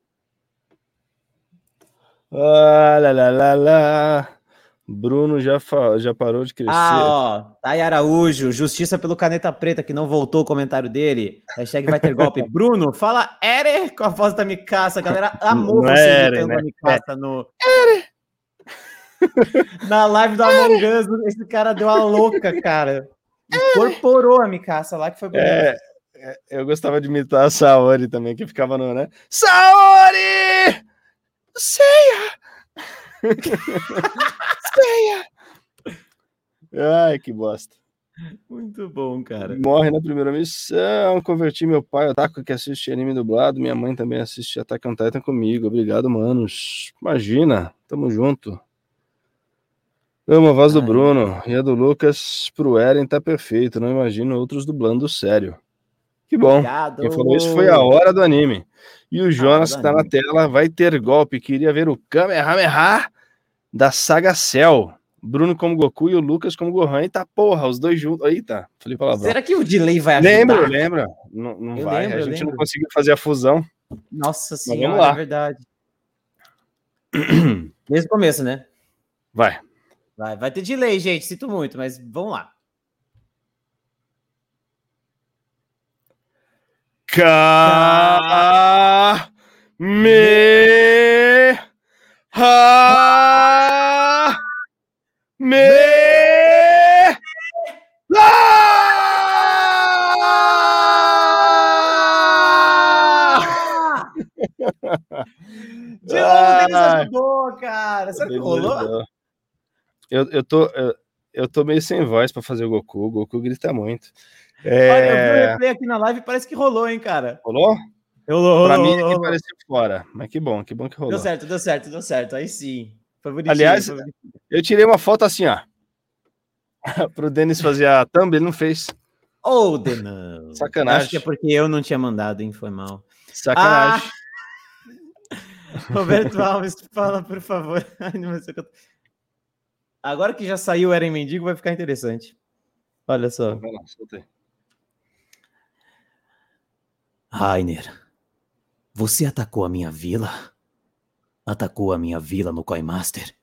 Ah, lá, lá, lá, lá. Bruno já, já parou de crescer. Ah, ó, Thay Araújo, justiça pelo caneta preta que não voltou o comentário dele. Hashtag vai ter golpe. [LAUGHS] Bruno, fala Ere com a voz da Micaça. A galera amou Não é você Ere, imitando né? a Micaça no... [LAUGHS] Na live do Among Us, esse cara deu a louca, cara. Incorporou a Micaça lá, que foi bonito. É, é, eu gostava de imitar a Saori também, que ficava no, né? Saori! Ceia! [LAUGHS] Ceia! Ai, que bosta. Muito bom, cara. Morre na primeira missão. Converti meu pai, Otaku, que assiste anime dublado. Minha mãe também assiste Attack on Titan comigo. Obrigado, manos. Imagina, tamo junto. Amo a voz do Ai. Bruno e a do Lucas pro Eren tá perfeito. Não imagino outros dublando sério. Que bom. Obrigado. Quem falou isso foi a hora do anime. E o Jonas, que tá na tela, vai ter golpe. Queria ver o Kamehameha da saga Cell. Bruno como Goku e o Lucas como Gohan. Eita porra, os dois juntos. Eita, falei palavrão. Será que o delay vai ajudar? Lembra, lembra. Não, não vai, lembro, a gente não lembro. conseguiu fazer a fusão. Nossa vamos senhora, lá. é verdade. [CLEARS THROAT] Desde o começo, né? Vai. Vai, vai ter delay, gente. Sinto muito, mas vamos lá. Ka me ha me Ah! De eles Ai. ajudou, cara? Será que rolou? Eu, eu, tô, eu, eu tô meio sem voz pra fazer o Goku. O Goku grita muito. Olha, eu vi o É... replay aqui na live parece que rolou, hein, cara? Rolou? Rolou, Pra rolou, mim rolou, pareceu fora. Mas que bom, que bom que rolou. Deu certo, deu certo, deu certo. Aí sim. Foi bonitinho. Aliás, foi bonitinho. Eu tirei uma foto assim, ó. [LAUGHS] Pro Denis fazer a thumb, ele não fez. Ô, Denão. Sacanagem. Acho que é porque eu não tinha mandado, hein? Foi mal. Sacanagem. [LAUGHS] Roberto Alves, fala, por favor. [LAUGHS] Ai, não sei o que eu tô- Agora que já saiu o Eren Mendigo, vai ficar interessante. Olha só. Vai lá, solta aí. Rainer, você atacou a minha vila? Atacou a minha vila no Coinmaster?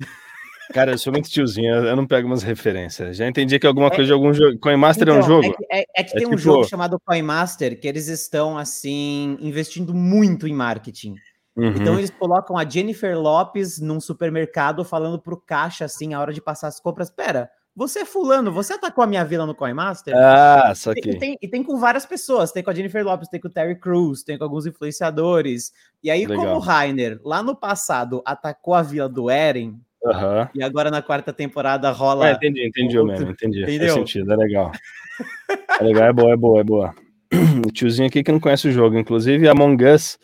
[LAUGHS] Cara, eu sou muito tiozinho, eu não pego umas referências. Já entendi que alguma coisa de algum jogo. Coinmaster é um jogo? É que, é- é que É tem um tipo- jogo chamado Coinmaster que eles estão, assim, investindo muito em marketing. Uhum. Então eles colocam a Jennifer Lopes num supermercado falando pro caixa, assim, a hora de passar as compras. Pera, você é fulano, você atacou a minha vila no Coinmaster? Ah, E saquei. tem, e tem com várias pessoas, tem com a Jennifer Lopes, tem com o Terry Crews, tem com alguns influenciadores. E aí, como Legal. o Rainer, lá no passado, atacou a vila do Eren, Aham. e agora na quarta temporada rola. Ah, entendi, entendi o Outro- meme, entendi. Entendeu? Faz sentido, é legal. [LAUGHS] É legal, é boa, é boa, é boa. [CLEARS THROAT] O tiozinho aqui que não conhece o jogo, inclusive Among Us.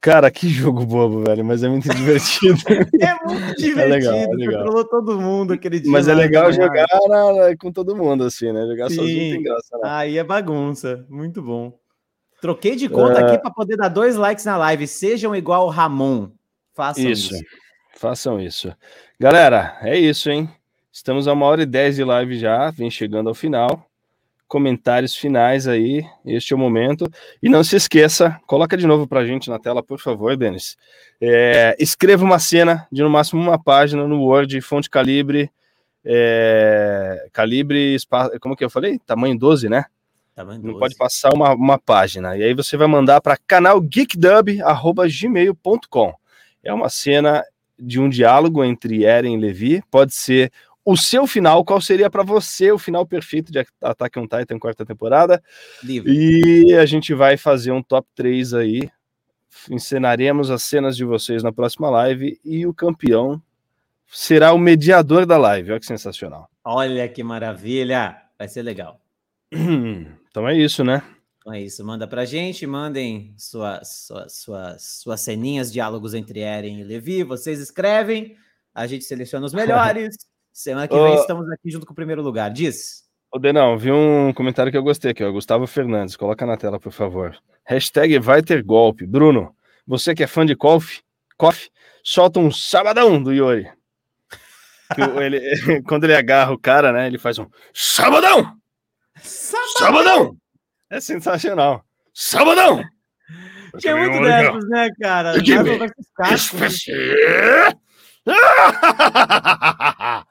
Cara, que jogo bobo, velho, mas é muito [LAUGHS] divertido. É muito divertido, legal, é legal. controlou todo mundo aquele dia. mas é legal né? jogar na- com todo mundo, assim, né? Jogar Sim. sozinho tem graça, né? Aí é bagunça, muito bom. Troquei de conta É. aqui para poder dar dois likes na live. Sejam igual o Ramon. Façam Isso. isso. Façam isso. Galera, é isso, hein? Estamos a uma hora e dez de live já, vem chegando ao final. Comentários finais aí, este é o momento. E não se esqueça, coloca de novo pra gente na tela, por favor, Denis. É, escreva uma cena de no máximo uma página no Word, fonte calibre, é, calibre, como que eu falei? Tamanho 12, né? Tamanho Não 12. pode passar uma, uma página. E aí você vai mandar para canal geekdub@gmail.com. É uma cena de um diálogo entre Eren e Levi. Pode ser o seu final. Qual seria para você o final perfeito de Attack on Titan quarta temporada? Livre. E a gente vai fazer um top 3 aí. Encenaremos as cenas de vocês na próxima live e o campeão será o mediador da live. Olha que sensacional. Olha que maravilha. Vai ser legal. [CLEARS THROAT] Então é isso, né? Então é isso. Manda pra gente, mandem suas, suas, suas, suas ceninhas, diálogos entre Eren e Levi. Vocês escrevem, a gente seleciona os melhores. [LAUGHS] Semana que vem estamos aqui junto com o primeiro lugar. Diz. Ô, Denão, vi um comentário que eu gostei aqui, ó. Gustavo Fernandes, coloca na tela, por favor. Hashtag vai ter golpe. Bruno, você que é fã de Kof, Kof solta um sabadão do Yori. Que ele, [LAUGHS] quando ele agarra o cara, né, ele faz um sabadão! Sabadão! É sensacional. Sabadão! Tinha muito dessas, né, cara? Versus Capcom. Especial! [LAUGHS] [LAUGHS]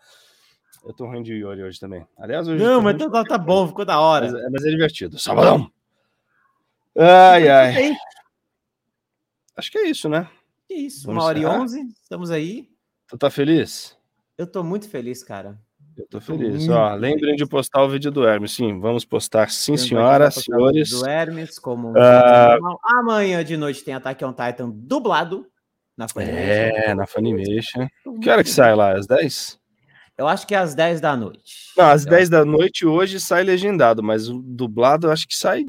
Eu tô ruim de Yori hoje também. Aliás, hoje Não, tô mas tá, tá bom, ficou da hora. Mas, é- mas é divertido. Sabadão! Ai, ai. Acho que é isso, né? isso, Vamos uma hora e encerrar? onze, estamos aí. Tu tá feliz? Eu tô muito feliz, cara. Eu tô feliz. Ó, lembrem de postar o vídeo do Hermes. Sim, vamos postar sim, senhora, vai postar o senhores. Do Hermes, como um normal. Amanhã de noite tem Attack on Titan dublado na Funimation. É, na Funimation. Que hora que sai lá? Às 10? Eu acho que é às 10 da noite. Não, às Eu 10 da noite hoje sai legendado, mas o dublado eu acho que sai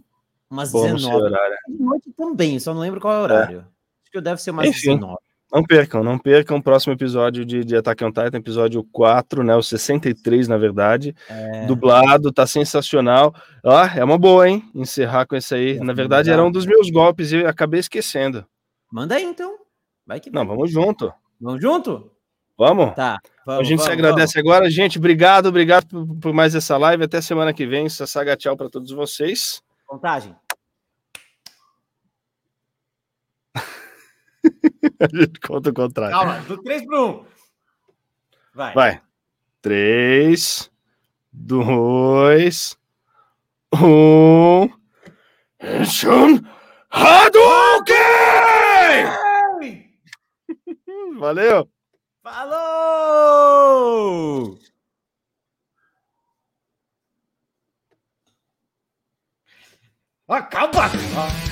Umas bom no seu 19 horário. de noite também, só não lembro qual é o horário. Acho que deve ser umas Enfim. 19. Não percam, não percam o próximo episódio de, de Attack on Titan, episódio 4, né? O 63, na verdade. É, Dublado, tá sensacional. Ó, é uma boa, hein? Encerrar com esse aí. É, Na verdade, era um dos meus golpes e eu acabei esquecendo. Manda aí então. Vai que Não, vamos junto. Vamos junto? Vamos? Tá. Vamos, a gente se vamos, agradece agora. Gente, obrigado, obrigado por, por mais essa live. Até semana que vem. Sassaga, tchau para todos vocês. vamos. Contagem. A [LAUGHS] gente conta o contrário. Calma, do 3 para 1. Vai. Vai. 3, 2, 1. Shun Hadouken! [LAUGHS] Valeu! Falou! Acaba!